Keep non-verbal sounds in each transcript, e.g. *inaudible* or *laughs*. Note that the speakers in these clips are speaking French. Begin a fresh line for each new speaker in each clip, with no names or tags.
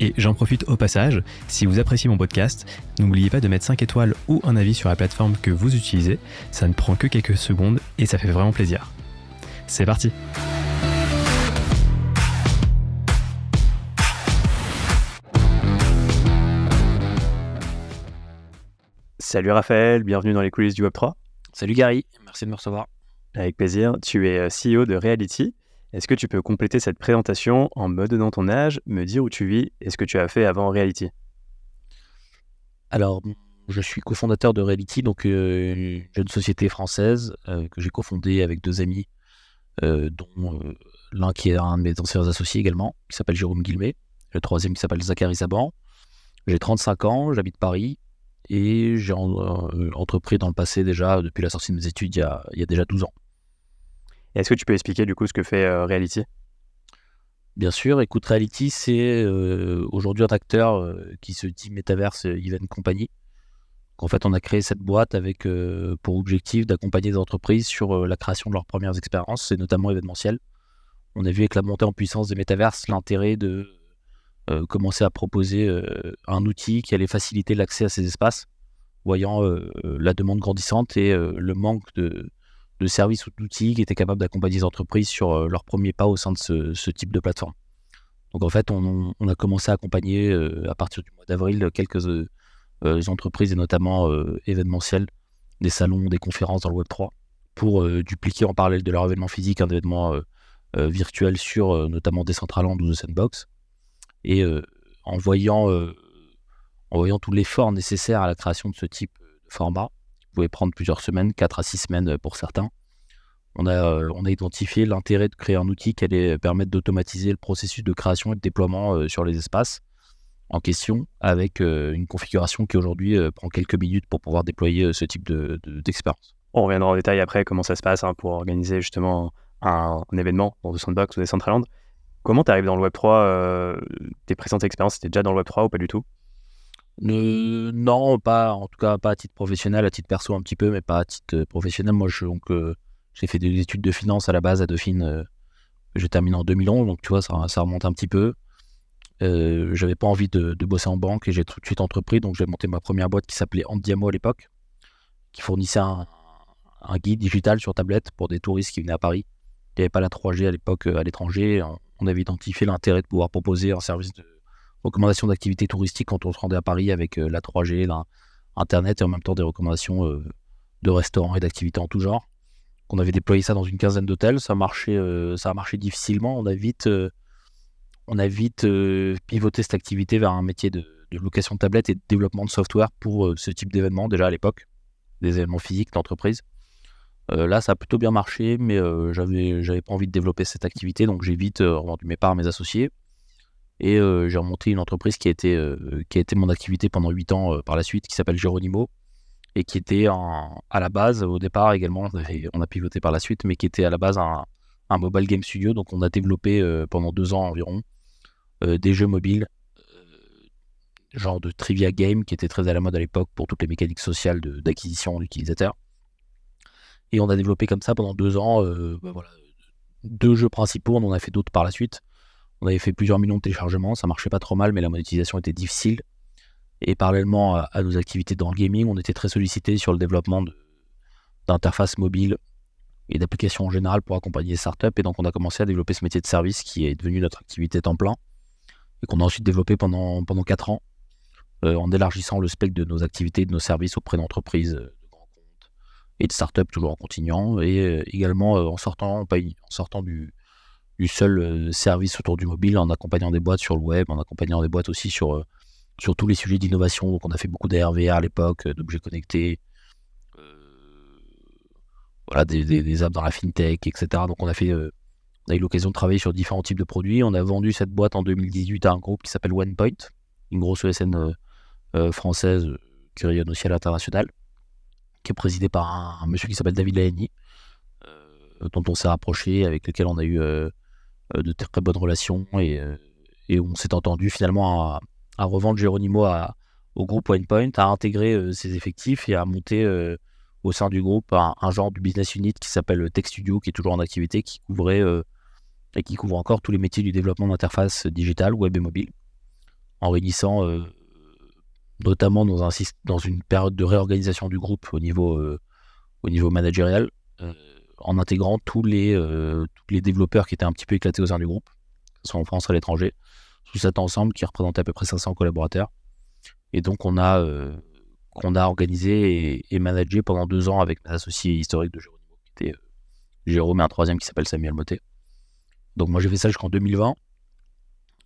Et j'en profite au passage, si vous appréciez mon podcast, n'oubliez pas de mettre 5 étoiles ou un avis sur la plateforme que vous utilisez, ça ne prend que quelques secondes et ça fait vraiment plaisir. C'est parti Salut Raphaël, bienvenue dans les coulisses du Web3.
Salut Gary, merci de me recevoir.
Avec plaisir, tu es euh, CEO de Reality, est-ce que tu peux compléter cette présentation en me donnant ton âge, me dire où tu vis et ce que tu as fait avant Reality?
Alors, je suis cofondateur de Reality, donc euh, une jeune société française euh, que j'ai cofondée avec deux amis, euh, dont l'un qui est un de mes anciens associés également, qui s'appelle Jérôme Guillemet, le troisième qui s'appelle Zachary Saban. J'ai 35 ans, j'habite Paris et j'ai entrepris dans le passé déjà, depuis la sortie de mes études, il y a, il y a déjà 12 ans.
Est-ce que tu peux expliquer du coup ce que fait euh, Reality?
Bien sûr, écoute, Reality, c'est euh, aujourd'hui un acteur euh, qui se dit Metaverse Event Company. En fait, on a créé cette boîte avec pour objectif d'accompagner des entreprises sur la création de leurs premières expériences, et notamment événementielles. On a vu avec la montée en puissance des Metaverse l'intérêt de commencer à proposer un outil qui allait faciliter l'accès à ces espaces, voyant la demande grandissante et le manque de, de services ou d'outils qui étaient capables d'accompagner les entreprises sur euh, leur premier pas au sein de ce, type de plateforme. Donc en fait, on, a commencé à accompagner euh, à partir du mois d'avril quelques euh, entreprises et notamment événementielles, des salons, des conférences dans le Web3 pour dupliquer en parallèle de leur événement physique un événement virtuel sur notamment Decentraland ou The Sandbox. Et en, voyant, en voyant tout l'effort nécessaire à la création de ce type de format, pouvait prendre plusieurs semaines, 4 à 6 semaines euh, pour certains. On a, euh, on a identifié l'intérêt de créer un outil qui allait permettre d'automatiser le processus de création et de déploiement euh, sur les espaces en question avec une configuration qui aujourd'hui prend quelques minutes pour pouvoir déployer ce type d'expérience.
De, on reviendra en détail après comment ça se passe hein, pour organiser justement un, événement dans The Sandbox ou Decentraland. Comment tu arrives dans le Web3 Tes précédentes expériences, c'était déjà dans le Web3 ou pas du tout?
Non, pas en tout cas pas à titre professionnel, à titre perso un petit peu, mais pas à titre euh, professionnel. Moi, donc euh, j'ai fait des études de finance à la base à Dauphine. Euh, j'ai terminé en 2011, donc tu vois, ça, ça remonte un petit peu. J'avais pas envie de, bosser en banque et j'ai tout de suite entrepris, donc j'ai monté ma première boîte qui s'appelait Andiamo à l'époque, qui fournissait un, guide digital sur tablette pour des touristes qui venaient à Paris. Il n'y avait pas la 3G à l'époque à l'étranger. On avait identifié l'intérêt de pouvoir proposer un service de recommandations d'activités touristiques quand on se rendait à Paris avec euh, la 3G, Internet et en même temps des recommandations euh, de restaurants et d'activités en tout genre. On avait déployé ça dans une quinzaine d'hôtels, ça euh, ça a marché difficilement. On a vite, on a vite pivoté cette activité vers un métier de, location de tablettes et de développement de software pour ce type d'événements déjà à l'époque, des événements physiques d'entreprise. là, ça a plutôt bien marché, mais j'avais, j'avais pas envie de développer cette activité, donc j'ai vite revendu mes parts à mes associés. Et euh, j'ai remonté une entreprise qui a été, euh, qui a été mon activité pendant 8 ans euh, par la suite, qui s'appelle Geronimo, et qui était à la base, au départ également, on a pivoté par la suite, mais qui était à la base un, un mobile game studio. Donc on a développé pendant deux ans environ des jeux mobiles, genre de trivia game, qui était très à la mode à l'époque pour toutes les mécaniques sociales d'acquisition d'utilisateurs. Et on a développé comme ça pendant deux ans bah voilà, deux jeux principaux, on en a fait d'autres par la suite. On avait fait plusieurs millions de téléchargements, ça marchait pas trop mal, mais la monétisation était difficile. Et parallèlement à, nos activités dans le gaming, on était très sollicité sur le développement d'interfaces mobiles et d'applications en général pour accompagner les startups. Et donc, on a commencé à développer ce métier de service qui est devenu notre activité temps plein et qu'on a ensuite développé pendant, pendant 4 ans euh, en élargissant le spectre de nos activités et de nos services auprès d'entreprises, euh, de grands comptes et de startups toujours en continuant et euh, également en sortant, en sortant du, du seul euh, service autour du mobile, en accompagnant des boîtes sur le web, en accompagnant des boîtes aussi sur, euh, sur tous les sujets d'innovation. Donc on a fait beaucoup d'ARVR à l'époque, euh, d'objets connectés, voilà, des, apps dans la fintech, etc. Donc on a fait on a eu l'occasion de travailler sur différents types de produits. On a vendu cette boîte en 2018 à un groupe qui s'appelle OnePoint, une grosse ESN française qui rayonne aussi à l'international, qui est présidée par un, monsieur qui s'appelle David Laheni, dont on s'est rapproché, avec lesquels on a eu de très bonnes relations et, et on s'est entendu finalement à, revendre Geronimo au groupe OnePoint, à intégrer ses effectifs et à monter au sein du groupe un, genre de business unit qui s'appelle Tech Studio, qui est toujours en activité, qui couvrait et qui couvre encore tous les métiers du développement d'interfaces digitales, web et mobile, en réunissant notamment dans, un, dans une période de réorganisation du groupe au niveau managérial, en intégrant tous les, tous les développeurs qui étaient un petit peu éclatés au sein du groupe, soit en France ou à l'étranger, sous cet ensemble qui représentait à peu près 500 collaborateurs. Et donc on a, qu'on a organisé et, managé pendant deux ans avec mes associés historiques de Jérôme, qui était Jérôme et un troisième qui s'appelle Samuel Motet. Donc moi j'ai fait ça jusqu'en 2020.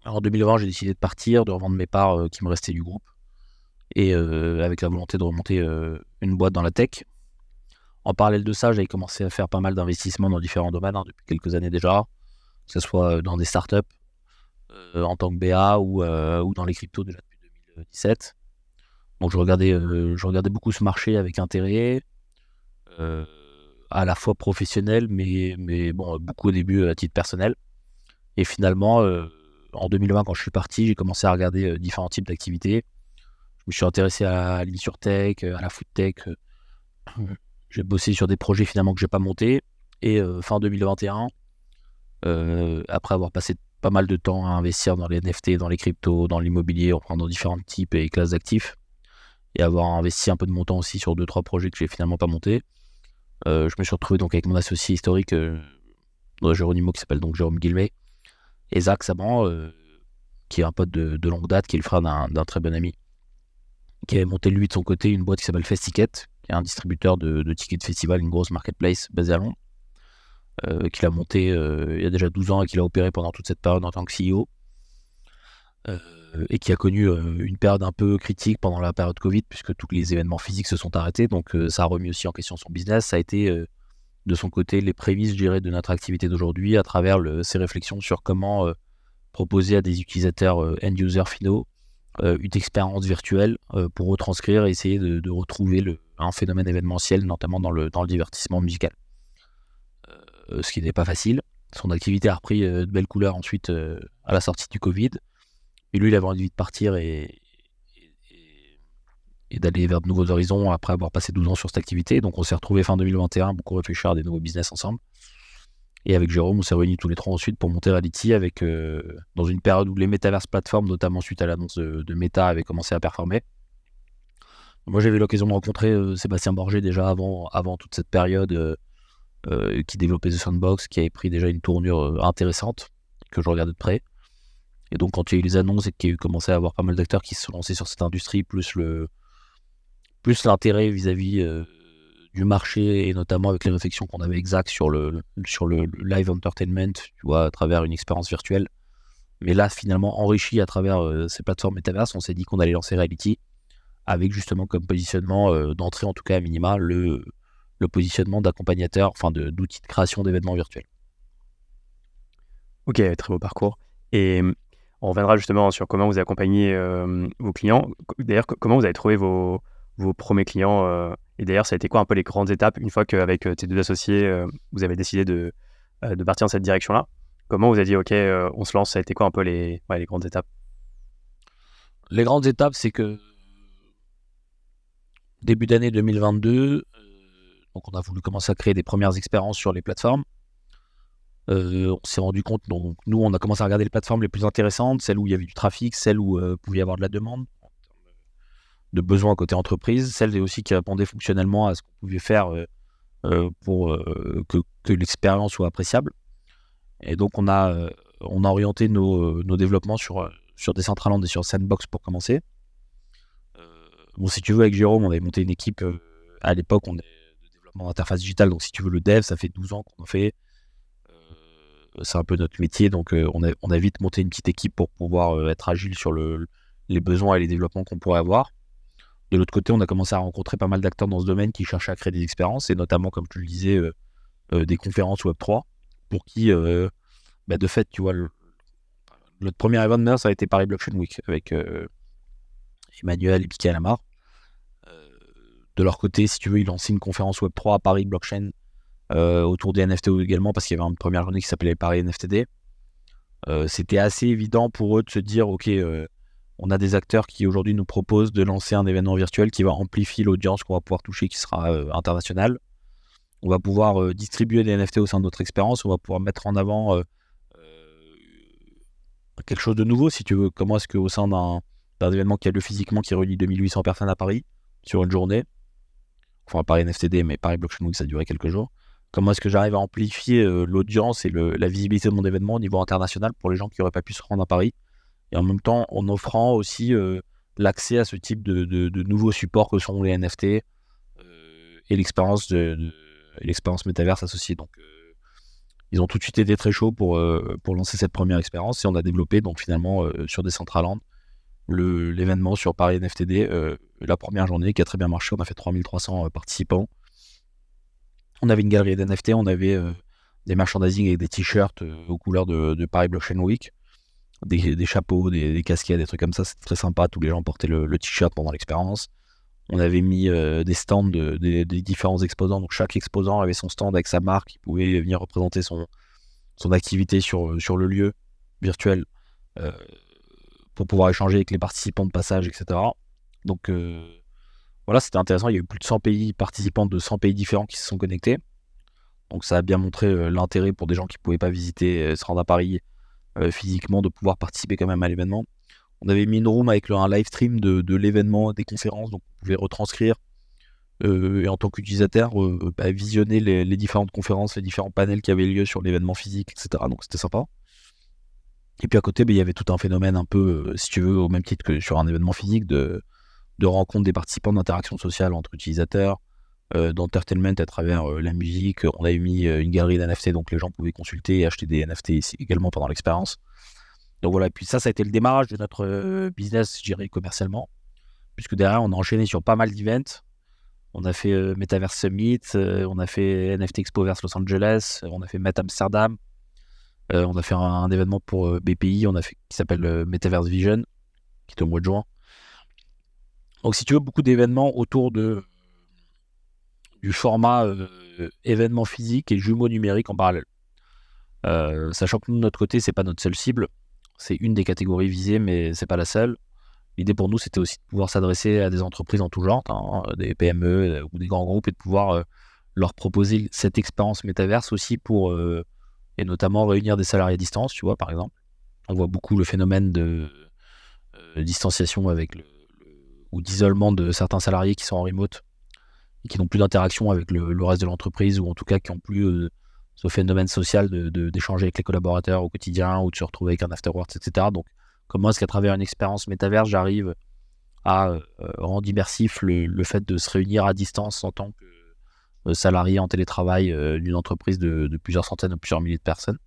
Alors en 2020 j'ai décidé de partir, de revendre mes parts qui me restaient du groupe et avec la volonté de remonter une boîte dans la tech. En parallèle de ça, j'avais commencé à faire pas mal d'investissements dans différents domaines hein, depuis quelques années déjà, que ce soit dans des startups euh, en tant que BA ou, euh, ou dans les cryptos déjà depuis 2017. Donc je regardais, euh, je regardais beaucoup ce marché avec intérêt, à la fois professionnel, mais, mais bon, beaucoup au début à titre personnel. Et finalement, en 2020, quand je suis parti, j'ai commencé à regarder différents types d'activités. Je me suis intéressé à l'insurtech, à la food tech. J'ai bossé sur des projets finalement que j'ai pas montés. Et euh, fin 2021, euh, après avoir passé pas mal de temps à investir dans les NFT, dans les cryptos, dans l'immobilier, en prenant différents types et classes d'actifs, et avoir investi un peu de montant aussi sur deux trois projets que j'ai finalement pas montés, euh, je me suis retrouvé donc avec mon associé historique, Géronimo, qui s'appelle donc Jérôme Guilmet, et Zach Saban, qui est un pote de, longue date, qui est le frère d'un très bon ami, qui avait monté lui de son côté une boîte qui s'appelle Festicket, qui est un distributeur de, tickets de festival, une grosse marketplace basée à Londres, euh, qu'il a monté euh, il y a déjà 12 ans et qu'il a opéré pendant toute cette période en tant que CEO. Euh, et qui a connu une période un peu critique pendant la période Covid, puisque tous les événements physiques se sont arrêtés. Donc ça a remis aussi en question son business. Ça a été de son côté les prémices, je de notre activité d'aujourd'hui à travers ses réflexions sur comment proposer à des utilisateurs end-user finaux une expérience virtuelle pour retranscrire et essayer de, retrouver un phénomène événementiel, notamment dans le, divertissement musical. Euh, ce qui n'est pas facile. Son activité a repris euh, de belles couleurs ensuite euh, à la sortie du Covid. Et lui, il avait envie de partir et, et, d'aller vers de nouveaux horizons après avoir passé 12 ans sur cette activité. Donc on s'est retrouvé fin 2021, beaucoup réfléchir à des nouveaux business ensemble. Et avec Jérôme, on s'est réunis tous les trois ensuite pour monter Reality avec, dans une période où les metaverse plateformes, notamment suite à l'annonce de, Meta, avaient commencé à performer. Moi, j'avais l'occasion de rencontrer euh, Sébastien Borgé déjà avant, toute cette période euh, euh, qui développait The Sandbox, qui avait pris déjà une tournure intéressante, que je regardais de près. Et donc, quand il y a eu les annonces et qu'il y a eu commencé à avoir pas mal d'acteurs qui se sont lancés sur cette industrie, plus plus l'intérêt vis-à-vis du marché et notamment avec les réflexions qu'on avait exactes sur le, sur le, live entertainment, tu vois, à travers une expérience virtuelle. Mais là, finalement, enrichi à travers ces plateformes Metaverse, on s'est dit qu'on allait lancer Reality avec justement comme positionnement euh, d'entrée, en tout cas à minima, le, le positionnement d'accompagnateur, enfin d'outil de, création d'événements virtuels.
Ok, très beau parcours. Et on reviendra justement sur comment vous accompagnez euh, vos clients. D'ailleurs, comment vous avez trouvé vos, vos premiers clients euh, Et d'ailleurs, ça a été quoi un peu les grandes étapes une fois qu'avec tes deux associés, vous avez décidé de, de partir dans cette direction-là? Comment vous avez dit, OK, on se lance Ça a été quoi un peu les, grandes étapes?
Les grandes étapes, c'est que début d'année 2022, euh, donc on a voulu commencer à créer des premières expériences sur les plateformes. Euh, on s'est rendu compte, donc nous on a commencé à regarder les plateformes les plus intéressantes, celles où il y avait du trafic, celles où euh, pouvait y avoir de la demande, de besoins côté entreprise, celles aussi qui répondaient fonctionnellement à ce qu'on pouvait faire pour que, l'expérience soit appréciable. Et donc on a, orienté nos, développements sur, sur Decentraland et sur Sandbox pour commencer. Bon, si tu veux, avec Jérôme, on avait monté une équipe euh, à l'époque on est de développement d'interface digitale. Donc, si tu veux, le dev, ça fait 12 ans qu'on en fait. Euh, c'est un peu notre métier. Donc, euh, on, a, vite monté une petite équipe pour pouvoir être agile sur le, les besoins et les développements qu'on pourrait avoir. De l'autre côté, on a commencé à rencontrer pas mal d'acteurs dans ce domaine qui cherchaient à créer des expériences, et notamment, comme tu le disais, des conférences Web3, pour qui, bah, de fait, tu vois, le, notre premier événement, ça a été Paris Blockchain Week, avec Emmanuel et Piquet Lamar. Euh, de leur côté, si tu veux, ils lancé une conférence Web3 à Paris Blockchain autour des NFT également, parce qu'il y avait une première journée qui s'appelait Paris NFTD. C'était assez évident pour eux de se dire, OK, on a des acteurs qui aujourd'hui nous proposent de lancer un événement virtuel qui va amplifier l'audience qu'on va pouvoir toucher, qui sera international. On va pouvoir distribuer des NFT au sein de notre expérience, on va pouvoir mettre en avant quelque chose de nouveau, si tu veux. Comment est-ce qu'au sein d'un événement qui a lieu physiquement, qui réunit 2800 personnes à Paris sur une journée, enfin Paris NFTD, mais Paris Blockchain Week, ça a duré quelques jours, comment est-ce que j'arrive à amplifier l'audience et la visibilité de mon événement au niveau international pour les gens qui n'auraient pas pu se rendre à Paris, et en même temps en offrant aussi l'accès à ce type de, nouveaux supports que sont les NFT et l'expérience de, métaverse associée. Donc ils ont tout de suite été très chauds pour, euh, lancer cette première expérience et on a développé donc finalement euh, sur Decentraland l'événement sur Paris NFTD euh, la première journée qui a très bien marché. On a fait 3300 participants. On avait une galerie d'NFT, on avait des merchandising avec des t-shirts aux couleurs de, Paris Blockchain Week, des, chapeaux, des, casquettes, des trucs comme ça. C'était très sympa. Tous les gens portaient le, t-shirt pendant l'expérience. On avait mis euh, des stands des différents exposants. Donc chaque exposant avait son stand avec sa marque. Il pouvait venir représenter son, son activité sur, sur le lieu virtuel euh, pour pouvoir échanger avec les participants de passage, etc. Donc euh, voilà, c'était intéressant. Il y a eu plus de 100 pays participants de 100 pays différents qui se sont connectés. Donc ça a bien montré l'intérêt pour des gens qui ne pouvaient pas visiter, se rendre à Paris physiquement, de pouvoir participer quand même à l'événement. On avait mis une room avec un live stream de, l'événement, des conférences, donc on pouvait retranscrire euh, et en tant qu'utilisateur euh, bah, visionner les, différentes conférences, les différents panels qui avaient lieu sur l'événement physique, etc. Donc c'était sympa. Et puis à côté, bah, il y avait tout un phénomène un peu, euh, si tu veux, au même titre que sur un événement physique, de, de rencontre des participants, d'interaction sociale entre utilisateurs, d'entertainment à travers la musique. On avait mis une galerie d'NFT, donc les gens pouvaient consulter et acheter des NFT également pendant l'expérience. Donc voilà, et puis ça, ça a été le démarrage de notre euh, business, je dirais, commercialement. Puisque derrière, on a enchaîné sur pas mal d'events. On a fait euh, Metaverse Summit, euh, on a fait NFT Expo vers Los Angeles, on a fait Met Amsterdam, on a fait un, événement pour BPI, on a fait qui s'appelle Metaverse Vision, qui est au mois de juin. Donc si tu veux, beaucoup d'événements autour de du format événement physique et jumeaux numériques en parallèle. sachant que nous, de notre côté, c'est pas notre seule cible. C'est une des catégories visées, mais c'est pas la seule. L'idée pour nous, c'était aussi de pouvoir s'adresser à des entreprises en tout genre, hein, des PME euh, ou des grands groupes, et de pouvoir euh, leur proposer cette expérience métaverse aussi pour, euh, et notamment réunir des salariés à distance, tu vois, par exemple. On voit beaucoup le phénomène de distanciation avec le, ou d'isolement de certains salariés qui sont en remote qui n'ont plus d'interaction avec le, reste de l'entreprise, ou en tout cas qui n'ont plus ce phénomène social d'échanger avec les collaborateurs au quotidien ou de se retrouver avec un afterworks, etc. Donc, comment est-ce qu'à travers une expérience métaverse, j'arrive à euh, rendre immersif le, fait de se réunir à distance en tant que euh, salarié en télétravail euh, d'une entreprise de, plusieurs centaines ou plusieurs milliers de personnes?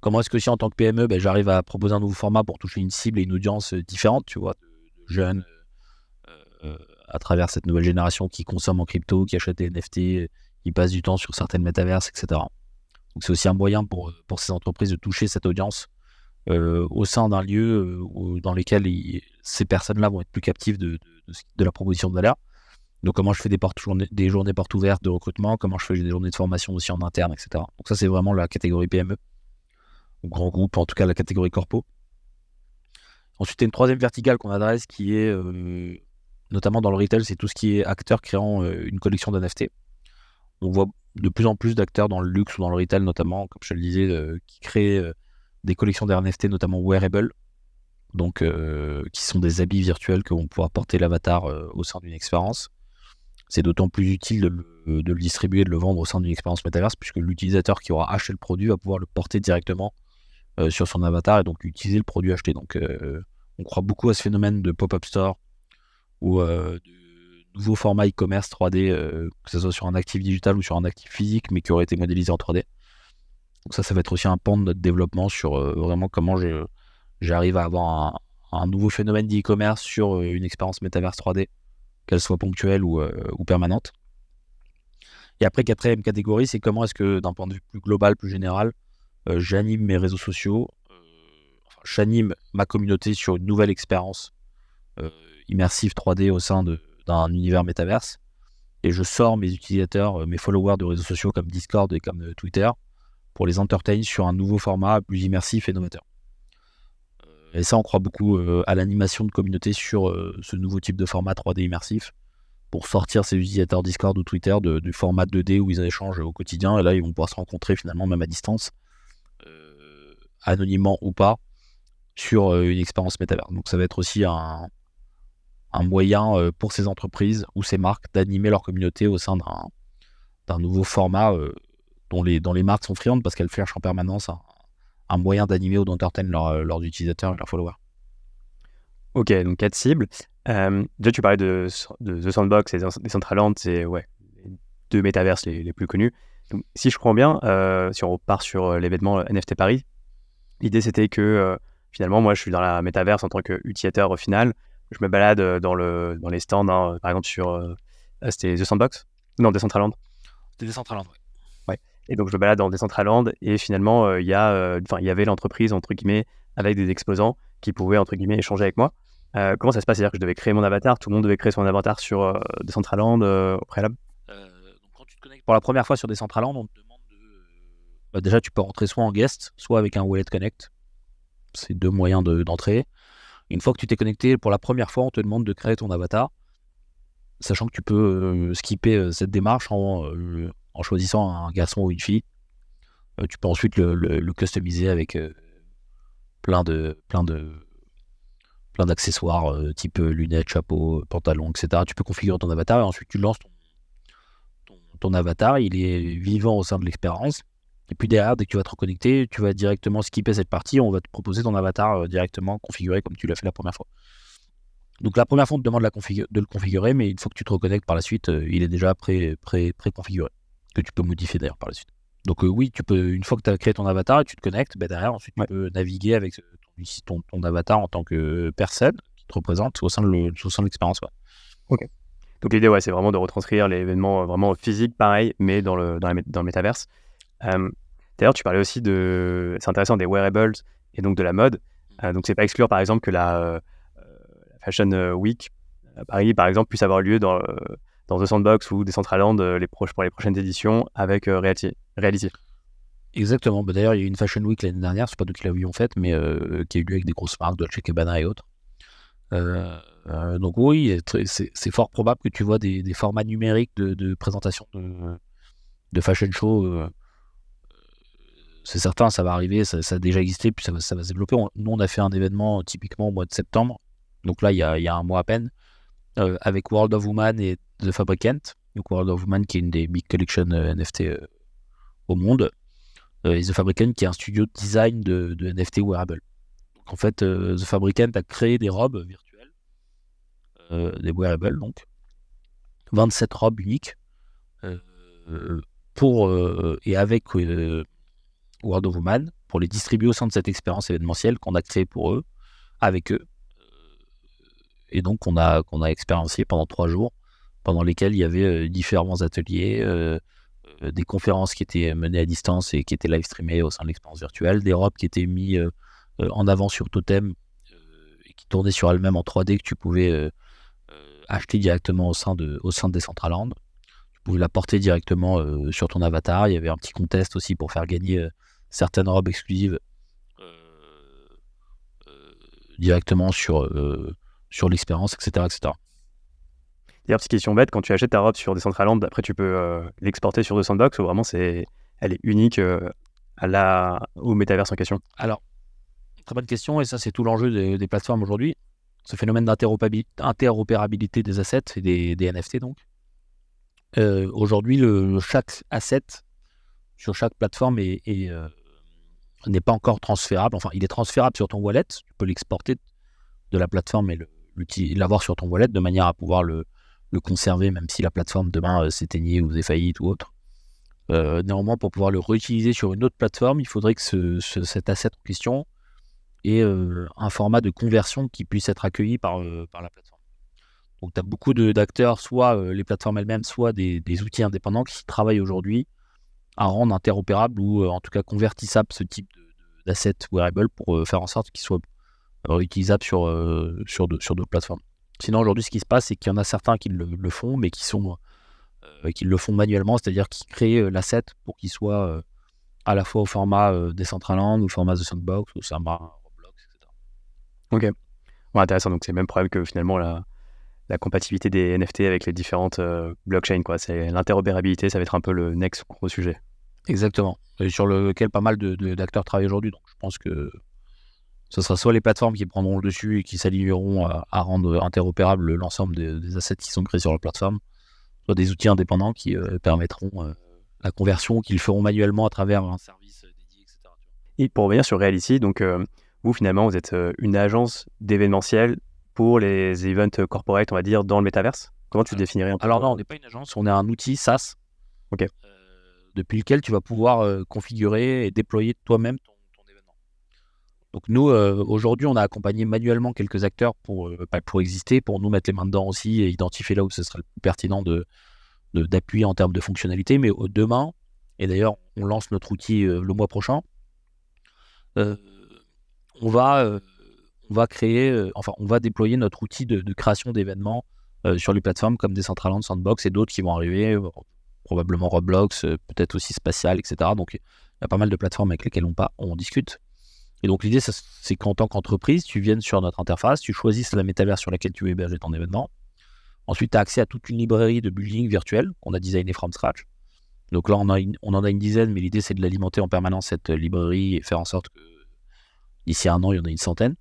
Comment est-ce que si en tant que PME, ben, j'arrive à proposer un nouveau format pour toucher une cible et une audience différente, tu vois, de, jeunes à travers cette nouvelle génération qui consomme en crypto, qui achète des NFT, ils passent du temps sur certaines métaverses, etc. Donc c'est aussi un moyen pour, pour ces entreprises de toucher cette audience euh, au sein d'un lieu euh, dans lequel ces personnes-là vont être plus captives de, de, la proposition de valeur. Donc comment je fais des, portes, des journées portes ouvertes de recrutement, comment je fais des journées de formation aussi en interne, etc. Donc ça c'est vraiment la catégorie PME, ou grand groupe, en tout cas la catégorie corpo. Ensuite, il y a une troisième verticale qu'on adresse qui est euh, notamment dans le retail, c'est tout ce qui est acteur créant une collection d'NFT on voit de plus en plus d'acteurs dans le luxe ou dans le retail notamment, comme je le disais, euh, qui créent euh, des collections d'NFT, notamment wearable, donc euh, qui sont des habits virtuels que vont pouvoir porter l'avatar au sein d'une expérience. C'est d'autant plus utile de le, distribuer, de le vendre au sein d'une expérience metaverse, puisque l'utilisateur qui aura acheté le produit va pouvoir le porter directement sur son avatar et donc utiliser le produit acheté. Donc on croit beaucoup à ce phénomène de pop-up store ou de nouveau format e-commerce 3D, euh, que ce soit sur un actif digital ou sur un actif physique, mais qui aurait été modélisé en 3D. Donc ça, ça va être aussi un pan de notre développement sur euh, vraiment comment j'arrive à avoir un, nouveau phénomène d'e-commerce sur euh, une expérience métaverse 3D, qu'elle soit ponctuelle ou, permanente. Et après, quatrième catégorie, c'est comment est-ce que d'un point de vue plus global, plus général, j'anime mes réseaux sociaux, j'anime ma communauté sur une nouvelle expérience immersive 3D au sein d'un univers métaverse. et je sors mes utilisateurs, mes followers de réseaux sociaux comme Discord et comme Twitter pour les entertain sur un nouveau format plus immersif et novateur. Et ça, on croit beaucoup à l'animation de communauté sur ce nouveau type de format 3D immersif pour sortir ces utilisateurs Discord ou Twitter du format 2D où ils échangent au quotidien. Et là, ils vont pouvoir se rencontrer finalement même à distance, anonymement ou pas, sur une expérience métavers. Donc ça va être aussi un, un moyen pour ces entreprises ou ces marques d'animer leur communauté au sein d'un nouveau format dont, les, dont les marques sont friandes parce qu'elles cherchent en permanence un, moyen d'animer ou d'entertainer leurs utilisateurs et leurs followers.
Ok, donc quatre cibles. déjà, tu parlais de, The Sandbox et Decentraland, c'est ouais, deux métaverses les, plus connus. Si je comprends bien, si on repart sur l'événement NFT Paris, l'idée c'était que finalement, moi, je suis dans la métaverse en tant qu'utilisateur au final je me balade euh, dans, le, dans les stands, hein, par exemple sur. Euh, ah, c'était The Sandbox? Non, Decentraland.
C'était Decentraland, oui.
Ouais. Et donc je me balade dans Decentraland et finalement, euh, il y, a, il y avait l'entreprise, entre guillemets, avec des exposants qui pouvaient, entre guillemets, échanger avec moi. comment ça se passe? C'est-à-dire que je devais créer mon avatar, tout le monde devait créer son avatar sur Decentraland au préalable?
Donc Quand tu te connectes pour la première fois sur Decentraland, on te demande de. Bah, déjà, tu peux rentrer soit en guest, soit avec un Wallet Connect. C'est deux moyens d'entrée. Une fois que tu t'es connecté pour la première fois, on te demande de créer ton avatar, sachant que tu peux euh, skipper euh, cette démarche euh, en, choisissant un garçon ou une fille. tu peux ensuite le, customiser avec plein de plein d'accessoires type lunettes, chapeau, pantalon, etc. Tu peux configurer ton avatar et ensuite tu lances ton avatar. Il est vivant au sein de l'expérience. Et puis derrière, dès que tu vas te reconnecter, tu vas directement skipper cette partie. On va te proposer ton avatar euh, directement configuré comme tu l'as fait la première fois. Donc la première fois, on te demande de le configurer, mais une fois que tu te reconnectes par la suite, euh, il est déjà pré, pré, que tu peux modifier d'ailleurs par la suite. Donc euh, oui, tu peux, une fois que tu as créé ton avatar et tu te connectes, bah, derrière, ensuite, tu peux naviguer avec ton, ton, avatar en tant que personne qui te représente au sein de l'expérience.
Ok. Donc l'idée, ouais, c'est vraiment de retranscrire l'événement vraiment physique, pareil, mais dans le, dans, dans le métaverse. D'ailleurs, tu parlais aussi de. C'est intéressant des wearables et donc de la mode. Donc, euh, donc, c'est pas exclure, par exemple, que la, euh, Fashion Week à Paris, par exemple, puisse avoir lieu dans, dans The Sandbox ou Decentraland les proches, pour les prochaines éditions avec euh, Reality.
Exactement. Bah, d'ailleurs, il y a eu une Fashion Week l'année dernière, c'est pas nous qui l'avions faite, mais qui a eu lieu avec des grosses marques, Dolce Gabbana et autres. donc oui, c'est fort probable que tu vois des, formats numériques de, présentation de, de, fashion show c'est certain, ça va arriver, ça, a déjà existé, puis ça va, se développer. nous, on a fait un événement typiquement au mois de septembre, donc là, il y a, un mois à peine, euh, avec World of Woman et The Fabricant. Donc World of Woman, qui est une des big collections euh, NFT euh, au monde, et The Fabricant, qui est un studio de design de, de NFT wearable. Donc en fait, The Fabricant a créé des robes virtuelles, des wearables, donc 27 robes uniques, pour, et avec World of Woman pour les distribuer au sein de cette expérience événementielle qu'on a créée pour eux, avec eux. Et donc, on a, qu'on a expériencé pendant trois jours, pendant lesquels il y avait euh, différents ateliers, euh, euh, des conférences qui étaient menées à distance et qui étaient live streamées au sein de l'expérience virtuelle, des robes qui étaient mises en avant sur Totem et qui tournaient sur elles-mêmes en 3D que tu pouvais acheter directement au sein de, au sein de Decentraland. Tu pouvais la porter directement sur ton avatar. Il y avait un petit contest aussi pour faire gagner certaines robes exclusives euh, euh, directement sur, euh, sur l'expérience, etc. etc.
D'ailleurs, petite question bête, quand tu achètes ta robe sur Decentraland, après tu peux l'exporter sur The Sandbox ou vraiment c'est, elle est unique à la, au métaverse en question?
Alors, très bonne question, et ça c'est tout l'enjeu des, plateformes aujourd'hui. Ce phénomène d'interopérabilité des assets et des, NFT donc. aujourd'hui, le, chaque asset sur chaque plateforme est, n'est pas encore transférable. Enfin, il est transférable sur ton wallet. Tu peux l'exporter de la plateforme et l'avoir sur ton wallet de manière à pouvoir le, conserver, même si la plateforme demain euh, s'éteignait ou faisait faillite ou autre. Euh, néanmoins, pour pouvoir le réutiliser sur une autre plateforme, il faudrait que ce, cet asset en question ait euh, un format de conversion qui puisse être accueilli par, la plateforme. Donc, tu as beaucoup d'acteurs, soit les plateformes elles-mêmes, soit des, outils indépendants qui travaillent aujourd'hui à rendre interopérable ou euh, en tout cas convertissable ce type d'asset wearable pour euh, faire en sorte qu'il soit réutilisable sur, euh, sur, sur d'autres plateformes. Sinon, aujourd'hui, ce qui se passe, c'est qu'il y en a certains qui le, font, mais qui sont qu'ils le font manuellement, c'est-à-dire qu'ils créent l'asset pour qu'il soit à la fois au format Decentraland ou au format The Sandbox ou Samba, Roblox, etc.
Ok. intéressant. Donc, c'est le même problème que finalement la, la compatibilité des NFT avec les différentes blockchains. Quoi. C'est l'interopérabilité, ça va être un peu le next gros sujet.
Exactement. Et sur lequel pas mal d'acteurs de, travaillent aujourd'hui. Donc, je pense que ce sera soit les plateformes qui prendront le dessus et qui s'aligneront à, rendre interopérable l'ensemble des, assets qui sont créés sur la plateforme, soit des outils indépendants qui euh, permettront euh, la conversion, qu'ils feront manuellement à travers un service dédié, etc.
Et pour revenir sur Reality, donc euh, vous finalement vous êtes une agence d'événementiel pour les events corporate, on va dire, dans le métaverse? Comment tu définirais un
Alors non, on n'est pas une agence, on est un outil SaaS.
Ok.
depuis lequel tu vas pouvoir configurer et déployer toi-même ton donc nous, euh, aujourd'hui, on a accompagné manuellement quelques acteurs pour, euh, bah, pour exister, pour nous mettre les mains dedans aussi et identifier là où ce serait le plus pertinent de, d'appuyer en termes de fonctionnalité. Mais demain, et d'ailleurs, on lance notre outil euh, le mois prochain, on, va, on va créer, enfin, on va déployer notre outil de, création d'événements sur les plateformes comme Decentraland, Sandbox et d'autres qui vont arriver, probablement Roblox, peut-être aussi Spatial, etc. Donc il y a pas mal de plateformes avec lesquelles on, on discute. Et donc l'idée, c'est qu'en tant qu'entreprise, tu viennes sur notre interface, tu choisisses la métavers sur laquelle tu veux héberger ton événement. Ensuite, tu as accès à toute une librairie de building virtuel qu'on a designé from scratch. Donc là, on, en a une dizaine, mais l'idée, c'est de l'alimenter en permanence, cette librairie, et faire en sorte que d'ici un an, il y en a une centaine.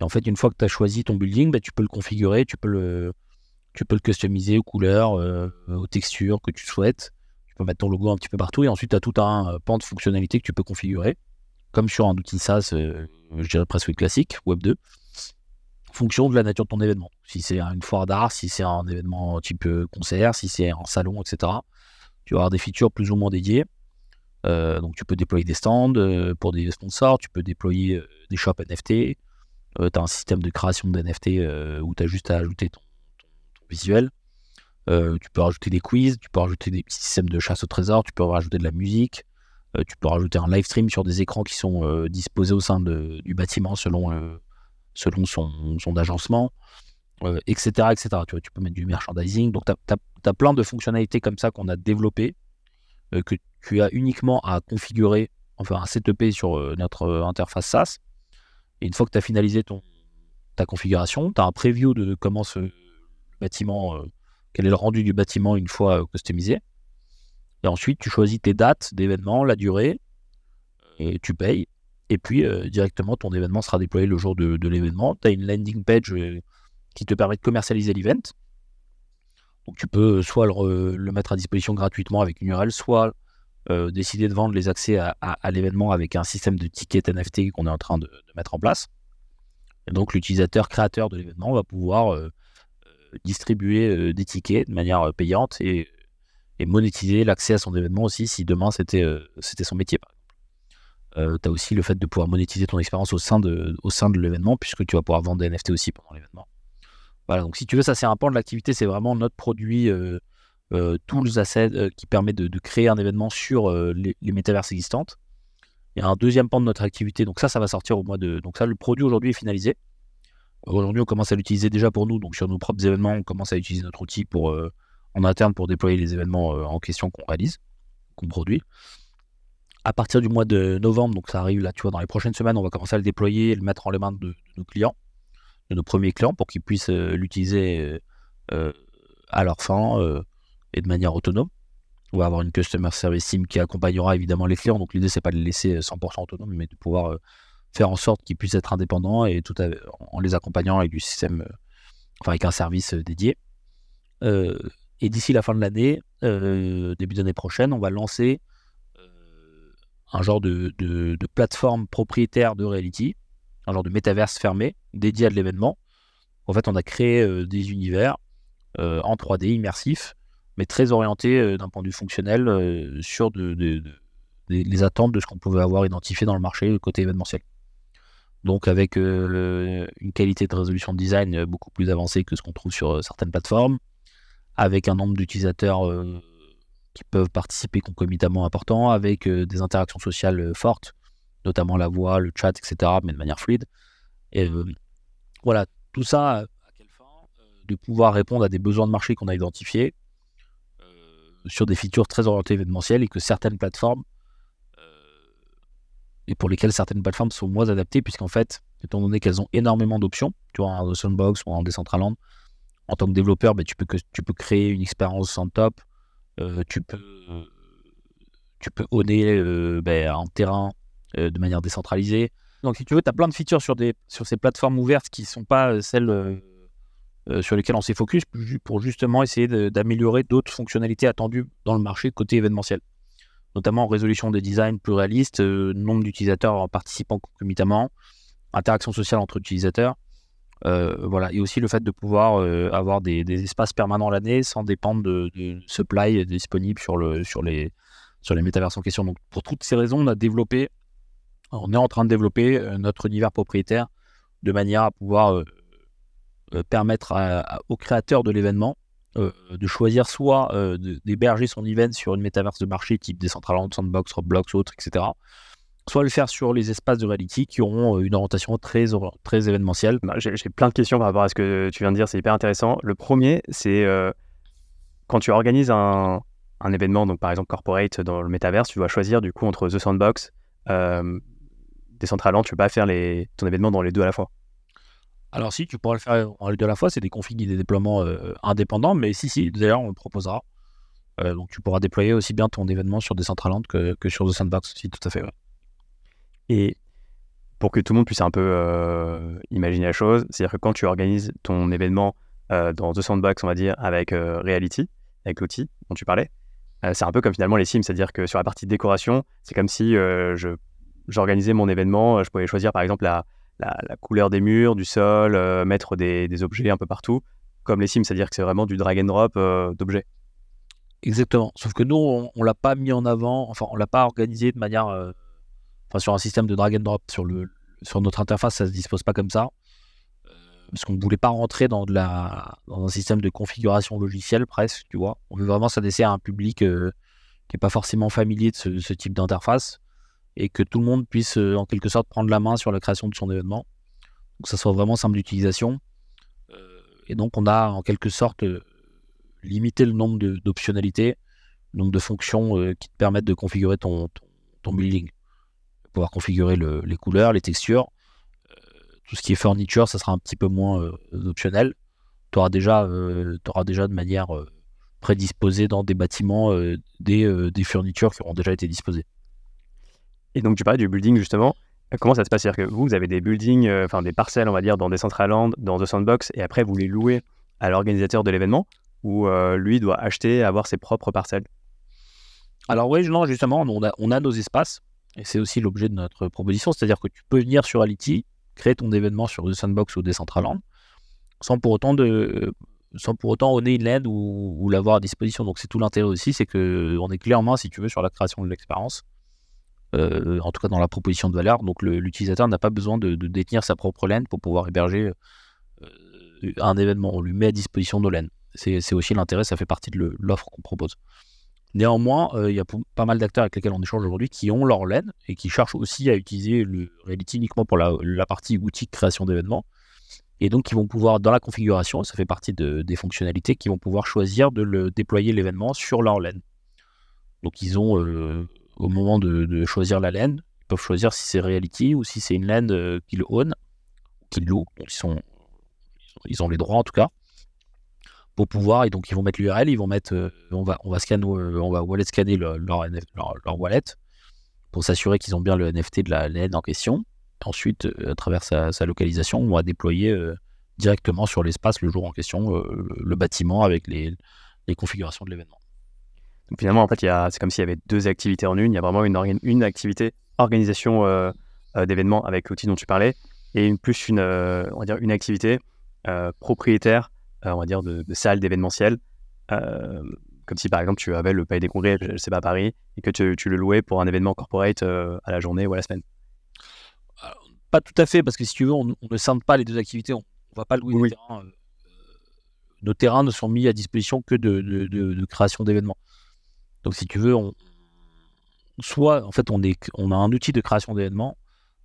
Et en fait, une fois que tu as choisi ton building, bah, tu peux le configurer, tu peux le, tu customiser aux couleurs, euh, aux textures que tu souhaites. Tu peux mettre ton logo un petit peu partout. Et ensuite, tu as tout un euh, pan de fonctionnalités que tu peux configurer comme sur un outil SaaS, euh, je dirais presque classique, Web 2, fonction de la nature de ton événement. Si c'est une foire d'art, si c'est un événement type concert, si c'est un salon, etc. Tu vas avoir des features plus ou moins dédiées. Donc tu peux déployer des stands pour des sponsors, tu peux déployer des shops NFT, tu as un système de création de NFT où tu as juste à ajouter ton, visuel. tu peux rajouter des quiz, tu peux rajouter des systèmes de chasse au trésor, tu peux rajouter de la musique, euh, tu peux rajouter un live stream sur des écrans qui sont euh, disposés au sein du bâtiment selon, euh, son, agencement, etc., etc. Tu peux mettre du merchandising. Donc, tu as, plein de fonctionnalités comme ça qu'on a développées, que tu as uniquement à configurer, enfin à setuper sur notre interface SaaS. Une fois que tu as finalisé ta configuration, tu as un preview de comment ce bâtiment, quel est le rendu du bâtiment une fois customisé. Et ensuite, tu choisis tes dates d'événement, la durée, et tu payes. Et puis, euh, directement, ton événement sera déployé le jour de, l'événement. Tu as une landing page euh, qui te permet de commercialiser l'event. Donc, tu peux soit le, mettre à disposition gratuitement avec une URL, soit euh, décider de vendre les accès à, l'événement avec un système de tickets NFT qu'on est en train de, mettre en place. Et donc, l'utilisateur créateur de l'événement va pouvoir distribuer des tickets de manière payante et et monétiser l'accès à son événement aussi si demain c'était euh, son métier. Euh, tu as aussi le fait de pouvoir monétiser ton expérience au sein de, au l'événement puisque tu vas pouvoir vendre des NFT aussi pendant l'événement. Voilà, donc si tu veux, ça c'est un pan l'activité, c'est vraiment notre produit euh, euh Tools Assets qui permet de, créer un événement sur les, les métaverses existantes. Il y a un deuxième pan de notre activité, donc ça, ça va sortir au mois de. Donc ça, le produit aujourd'hui est finalisé. Aujourd'hui, on commence à l'utiliser déjà pour nous, donc sur nos propres événements, on commence à utiliser notre outil pour en interne pour déployer les événements euh, en question qu'on réalise, qu'on produit. À partir du mois de novembre, donc ça arrive là, tu vois, dans les prochaines semaines, on va commencer à le déployer et le mettre en les mains de, nos clients, de nos premiers clients, pour qu'ils puissent euh, l'utiliser euh, à leur fin et de manière autonome. On va avoir une customer service team qui accompagnera évidemment les clients. Donc l'idée c'est pas de les laisser 100% autonomes, mais de pouvoir faire en sorte qu'ils puissent être indépendants et tout en les accompagnant avec du système, enfin avec un service dédié. Et d'ici la fin de l'année, euh, début d'année prochaine, on va lancer euh, un genre de, plateforme propriétaire de Reality, un genre de métaverse fermé dédié à de l'événement. En fait, on a créé euh, des univers en 3D immersifs, mais très orientés d'un point de vue fonctionnel sur les attentes de ce qu'on pouvait avoir identifié dans le marché côté événementiel. Donc avec une qualité de résolution de design beaucoup plus avancée que ce qu'on trouve sur certaines plateformes, avec un nombre d'utilisateurs euh, qui peuvent participer concomitamment important, avec euh, des interactions sociales euh, fortes, notamment la voix, le chat, etc., mais de manière fluide. Voilà, tout ça à quelle fin De pouvoir répondre à des besoins de marché qu'on a identifiés, sur des features très orientées événementielles et que certaines plateformes et pour lesquelles certaines plateformes sont moins adaptées puisqu'en fait étant donné qu'elles ont énormément d'options tu vois en Sandbox ou en Decentraland en tant que développeur ben, tu peux créer une expérience en top tu peux tu peux owner ben, un terrain de manière décentralisée. Donc si tu veux tu as plein de features sur des sur ces plateformes ouvertes qui sont pas celles euh, sur lesquels on s'est focus pour justement essayer d'améliorer d'autres fonctionnalités attendues dans le marché côté événementiel, notamment résolution des designs plus réalistes, euh, nombre d'utilisateurs participant concomitamment, interaction sociale entre utilisateurs. Euh, voilà, et aussi le fait de pouvoir avoir des, espaces permanents l'année sans dépendre de, supply disponible sur, le, sur, les, sur métaverses en question. Donc, pour toutes ces raisons, on a développé, on est en train de développer notre univers propriétaire de manière à pouvoir euh, permettre aux créateurs de l'événement euh, de choisir soit euh, d'héberger son event sur une métaverse de marché type Decentraland, Sandbox, Roblox, autres, etc. Soit le faire sur les espaces de reality qui auront une orientation très, très événementielle.
Bah, j'ai plein de questions par rapport à ce que tu viens de dire, c'est hyper intéressant. Le premier, c'est quand tu organises un, événement, donc par exemple corporate dans le métaverse, tu dois choisir du coup entre The Sandbox, Decentraland, tu peux pas faire ton événement dans les deux à la fois.
Alors si, tu pourras le faire en deux à la fois, c'est des configs et des déploiements euh, indépendants, mais si, si, d'ailleurs on le proposera. Euh, donc tu pourras déployer aussi bien ton événement sur Decentraland que, que sur The Sandbox aussi, tout à fait.
Et pour que tout le monde puisse un peu euh, imaginer la chose, c'est-à-dire que quand tu organises ton événement dans The Sandbox, on va dire, avec Reality, avec l'outil dont tu parlais, c'est un peu comme finalement les Sims, c'est-à-dire que sur la partie décoration, c'est comme si j'organisais mon événement, je pouvais choisir par exemple la, la, couleur des murs, du sol, euh, mettre des, objets un peu partout, comme les Sims, c'est-à-dire que c'est vraiment du drag and drop euh, d'objets.
Exactement. Sauf que nous, on, ne l'a pas mis en avant, enfin, on l'a pas organisé de manière, euh, enfin, sur un système de drag and drop sur notre interface, ça se dispose pas comme ça, parce qu'on ne voulait pas rentrer dans un système de configuration logicielle presque, tu vois. On veut vraiment s'adresser à un public qui n'est pas forcément familier de ce type d'interface et que tout le monde puisse euh, en quelque sorte prendre la main sur la création de son événement. Donc ça soit vraiment simple d'utilisation. Euh, et donc on a en quelque sorte euh, limité le nombre d'optionnalités, le nombre de fonctions qui te permettent de configurer ton, ton, building. Pouvoir configurer les couleurs, les textures. tout ce qui est furniture, ça sera un petit peu moins optionnel. Tu auras, déjà, auras déjà de manière prédisposée dans des bâtiments des, des fournitures qui auront déjà été disposées.
Et donc, tu parlais du building justement. Comment ça se passe? C'est-à-dire que vous, avez des buildings, euh, enfin des parcelles, on va dire, dans Decentraland, dans The Sandbox, et après, vous les louez à l'organisateur de l'événement, ou euh, lui doit acheter, avoir ses propres parcelles?
Alors, oui, justement, on a, nos espaces, et c'est aussi l'objet de notre proposition, c'est-à-dire que tu peux venir sur Ality, créer ton événement sur The Sandbox ou Decentraland, sans pour autant de sans pour autant donner une ou, ou l'avoir à disposition. Donc c'est tout l'intérêt aussi, c'est qu'on est clairement, si tu veux, sur la création de l'expérience. Euh, en tout cas dans la proposition de valeur. Donc l'utilisateur n'a pas besoin de, détenir sa propre laine pour pouvoir héberger euh, un événement. On lui met à disposition nos laines. C'est aussi l'intérêt, ça fait partie de l'offre qu'on propose. Néanmoins, euh, il y a pas mal d'acteurs avec lesquels on échange aujourd'hui qui ont leur laine et qui cherchent aussi à utiliser le Reality uniquement pour la, partie outil création d'événements. Et donc, qui vont pouvoir, dans la configuration, ça fait partie des fonctionnalités, qui vont pouvoir choisir de le, déployer l'événement sur leur laine. Donc, ils ont au moment de, choisir la laine. Ils peuvent choisir si c'est Reality ou si c'est une laine euh, qu'ils own, qu'ils louent. ils, sont, ils ont les droits en tout cas pour pouvoir et donc ils vont mettre l'URL, ils vont mettre, euh, on va, on va scanner, euh, on va wallet scanner leur, leur, wallet pour s'assurer qu'ils ont bien le NFT de la laine en question. Ensuite, à travers sa, localisation, on va déployer directement sur l'espace le jour en question le bâtiment avec les configurations de l'événement
finalement, en fait, c'est comme s'il y avait deux activités en une. Il y a vraiment une, une activité organisation euh, euh, d'événements avec l'outil dont tu parlais et une, plus une, euh, on va dire une activité propriétaire, on va dire de, salle d'événementiel. comme si par exemple tu avais le Palais des Congrès, je ne sais pas à Paris, et que tu, le louais pour un événement corporate à la journée ou à la semaine.
pas tout à fait, parce que si tu veux, on, ne scinde pas les deux activités. On ne va pas louer oui. terrains. nos terrains ne sont mis à disposition que de, de création d'événements. Donc, si tu veux, on, soit en fait, on, est, on a un outil de création d'événements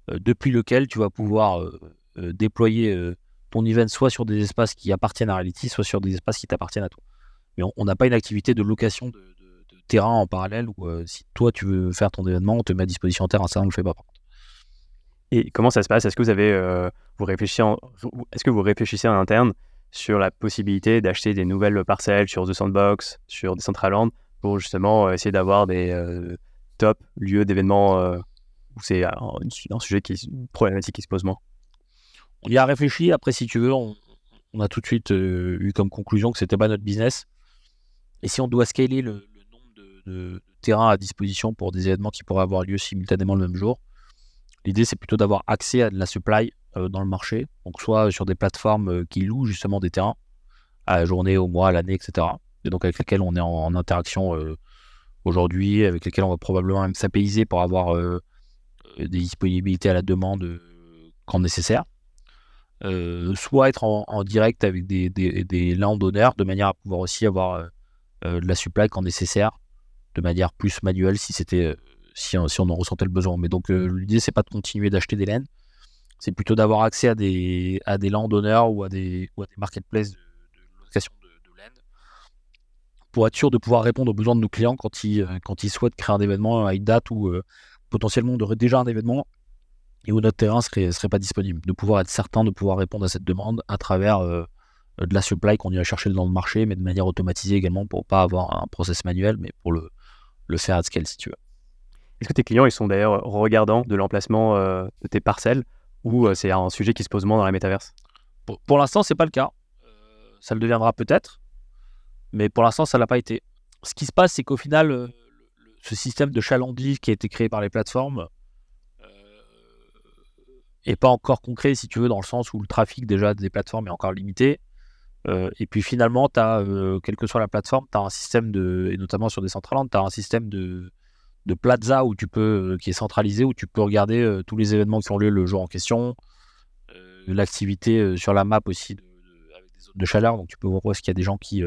euh, depuis lequel tu vas pouvoir euh, euh, déployer ton event soit sur des espaces qui appartiennent à Reality, soit sur des espaces qui t'appartiennent à toi. Mais on n'a pas une activité de location de, terrain en parallèle ou si toi tu veux faire ton événement, on te met à disposition un terrain, ça on le fait pas.
Et comment ça se passe? Est-ce que vous avez vous réfléchissez est-ce que vous réfléchissez en interne sur la possibilité d'acheter des nouvelles parcelles sur The Sandbox, sur Decentraland, pour justement essayer d'avoir des top lieux d'événements où c'est un, sujet qui est une problématique qui se pose moins
On y a réfléchi. Après, si tu veux, on, a tout de suite eu comme conclusion que c'était pas notre business. Et si on doit scaler le, nombre de, terrains à disposition pour des événements qui pourraient avoir lieu simultanément le même jour, l'idée c'est plutôt d'avoir accès à de la supply dans le marché. Donc soit sur des plateformes qui louent justement des terrains à la journée, au mois, à l'année, etc. Et donc avec lesquelles on est en, interaction aujourd'hui, avec lesquelles on va probablement même s'apaiser pour avoir des disponibilités à la demande quand nécessaire. soit être en, direct avec des, des, landowners de manière à pouvoir aussi avoir de la supply quand nécessaire, de manière plus manuelle si c'était si, si, on en ressentait le besoin. Mais donc l'idée c'est pas de continuer d'acheter des laines, c'est plutôt d'avoir accès à des à des landowners ou à des marketplaces de, location pour être sûr de pouvoir répondre aux besoins de nos clients quand ils quand ils souhaitent créer un événement à une date où potentiellement on aurait déjà un événement et où notre terrain serait, serait pas disponible. De pouvoir être certain de pouvoir répondre à cette demande à travers euh, de la supply qu'on irait chercher dans le marché, mais de manière automatisée également pour pas avoir un process manuel, mais pour le, le faire à scale si tu veux.
Est-ce que tes clients ils sont d'ailleurs regardants de l'emplacement euh, de tes parcelles ou euh, c'est un sujet qui se pose moins dans la métaverse?
Pour, pour l'instant, c'est pas le cas. ça le deviendra peut-être, mais pour l'instant, ça l'a pas été. Ce qui se passe, c'est qu'au final, ce système de chalandise qui a été créé par les plateformes n'est euh, pas encore concret, si tu veux, dans le sens où le trafic déjà des plateformes est encore limité. Euh, et puis finalement, euh, quelle que soit la plateforme, tu as un système de, et notamment sur des centrales, tu as un système de, de plaza où tu peux, qui est centralisé, où tu peux regarder tous les événements qui ont lieu le jour en question, l'activité sur la map aussi avec des zones de chaleur, donc tu peux voir où est-ce qu'il y a des gens qui,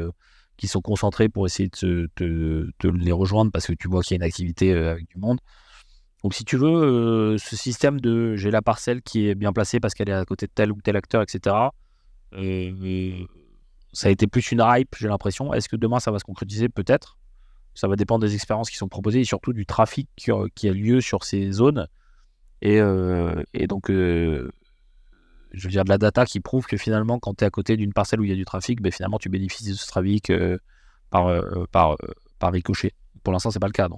qui sont concentrés pour essayer de, les rejoindre parce que tu vois qu'il y a une activité euh, avec du monde. Donc si tu veux, euh, ce système de j'ai la parcelle qui est bien placée parce qu'elle est à côté de tel ou tel acteur, etc., euh, ça a été plus une hype, j'ai l'impression. Est-ce que demain ça va se concrétiser? Peut-être. Ça va dépendre des expériences qui sont proposées et surtout du trafic qui, a lieu sur ces zones. Et donc, je veux dire, de la data qui prouve que finalement, quand tu es à côté d'une parcelle où il y a du trafic, ben, finalement, tu bénéficies de ce trafic euh, par, euh, euh, par ricochet. Pour l'instant, c'est pas le cas.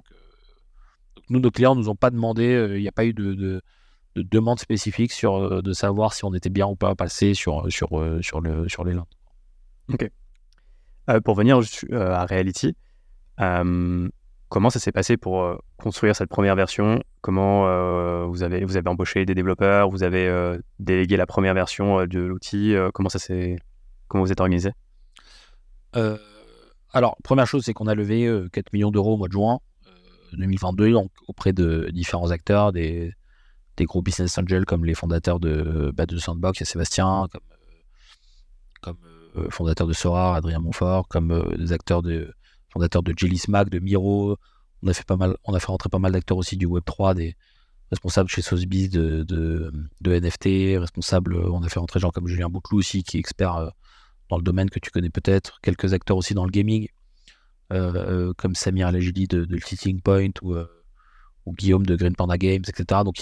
Nous, nos clients nous ont pas demandé, il n'y a pas eu de, de, demande spécifique sur de savoir si on était bien ou pas passé sur, sur les landes.
Ok. pour venir à Reality, Comment ça s'est passé pour euh, construire cette première version? Comment euh, vous, avez, vous embauché des développeurs? Vous avez euh, délégué la première version de l'outil? Comment ça s'est Comment vous êtes organisé?
Alors, première chose, c'est qu'on a levé 4 millions d'euros au mois de juin 2022 donc, auprès de différents acteurs, des, des gros business angels comme les fondateurs de, bah, de Sandbox et Sébastien, comme, comme fondateur de Sora, Adrien Montfort, comme des acteurs de fondateur de Jelly Smack, de Miro. On a fait pas mal, on a fait rentrer pas mal d'acteurs aussi du Web 3, des responsables chez Sotheby's de, de, NFT, responsables, on a fait rentrer gens comme Julien Bouclou aussi, qui est expert euh, dans le domaine que tu connais peut-être, quelques acteurs aussi dans le gaming, euh, euh, comme Samir Alagili de, de Point ou, Guillaume de Green Panda Games, etc. Donc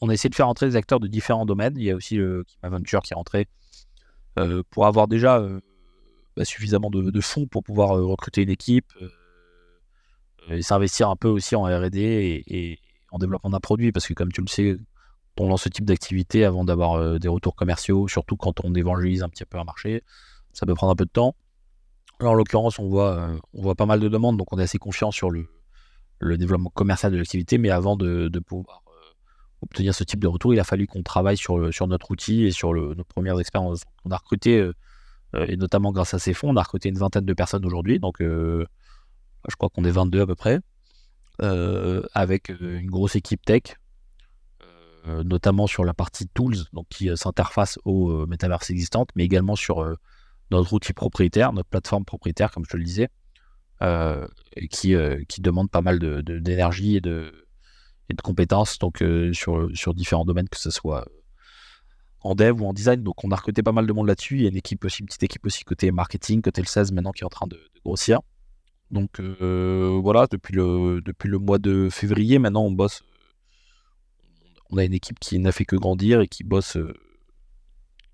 on, a essayé de faire rentrer des acteurs de différents domaines. Il y a aussi le Kim Venture qui est rentré pour avoir déjà bah, suffisamment de, fonds pour pouvoir euh, recruter une équipe euh, et s'investir un peu aussi en R&D et, en développement d'un produit parce que comme tu le sais, on lance ce type d'activité avant d'avoir euh, des retours commerciaux, surtout quand on évangélise un petit peu un marché, ça peut prendre un peu de temps. Alors, en l'occurrence, on voit, on voit pas mal de demandes, donc on est assez confiant sur le, développement commercial de l'activité, mais avant de, pouvoir obtenir ce type de retour, il a fallu qu'on travaille sur, sur notre outil et sur nos premières expériences. On a recruté euh, et notamment grâce à ces fonds, on a recruté une vingtaine de personnes aujourd'hui. Donc, euh, je crois qu'on est 22 à peu près, euh, avec une grosse équipe tech, notamment sur la partie tools, donc qui s'interface aux métaverses existantes, mais également sur notre outil propriétaire, notre plateforme propriétaire, comme je te le disais, qui, qui demande pas mal d'énergie et, de, et de compétences donc, sur, sur différents domaines, que ce soit en dev ou en design. Donc on a recruté pas mal de monde là-dessus. Il y a une équipe aussi, une petite équipe aussi côté marketing, côté le 16 maintenant qui est en train de, grossir. Donc voilà, depuis le, le mois de février, maintenant on bosse. On a une équipe qui n'a fait que grandir et qui bosse,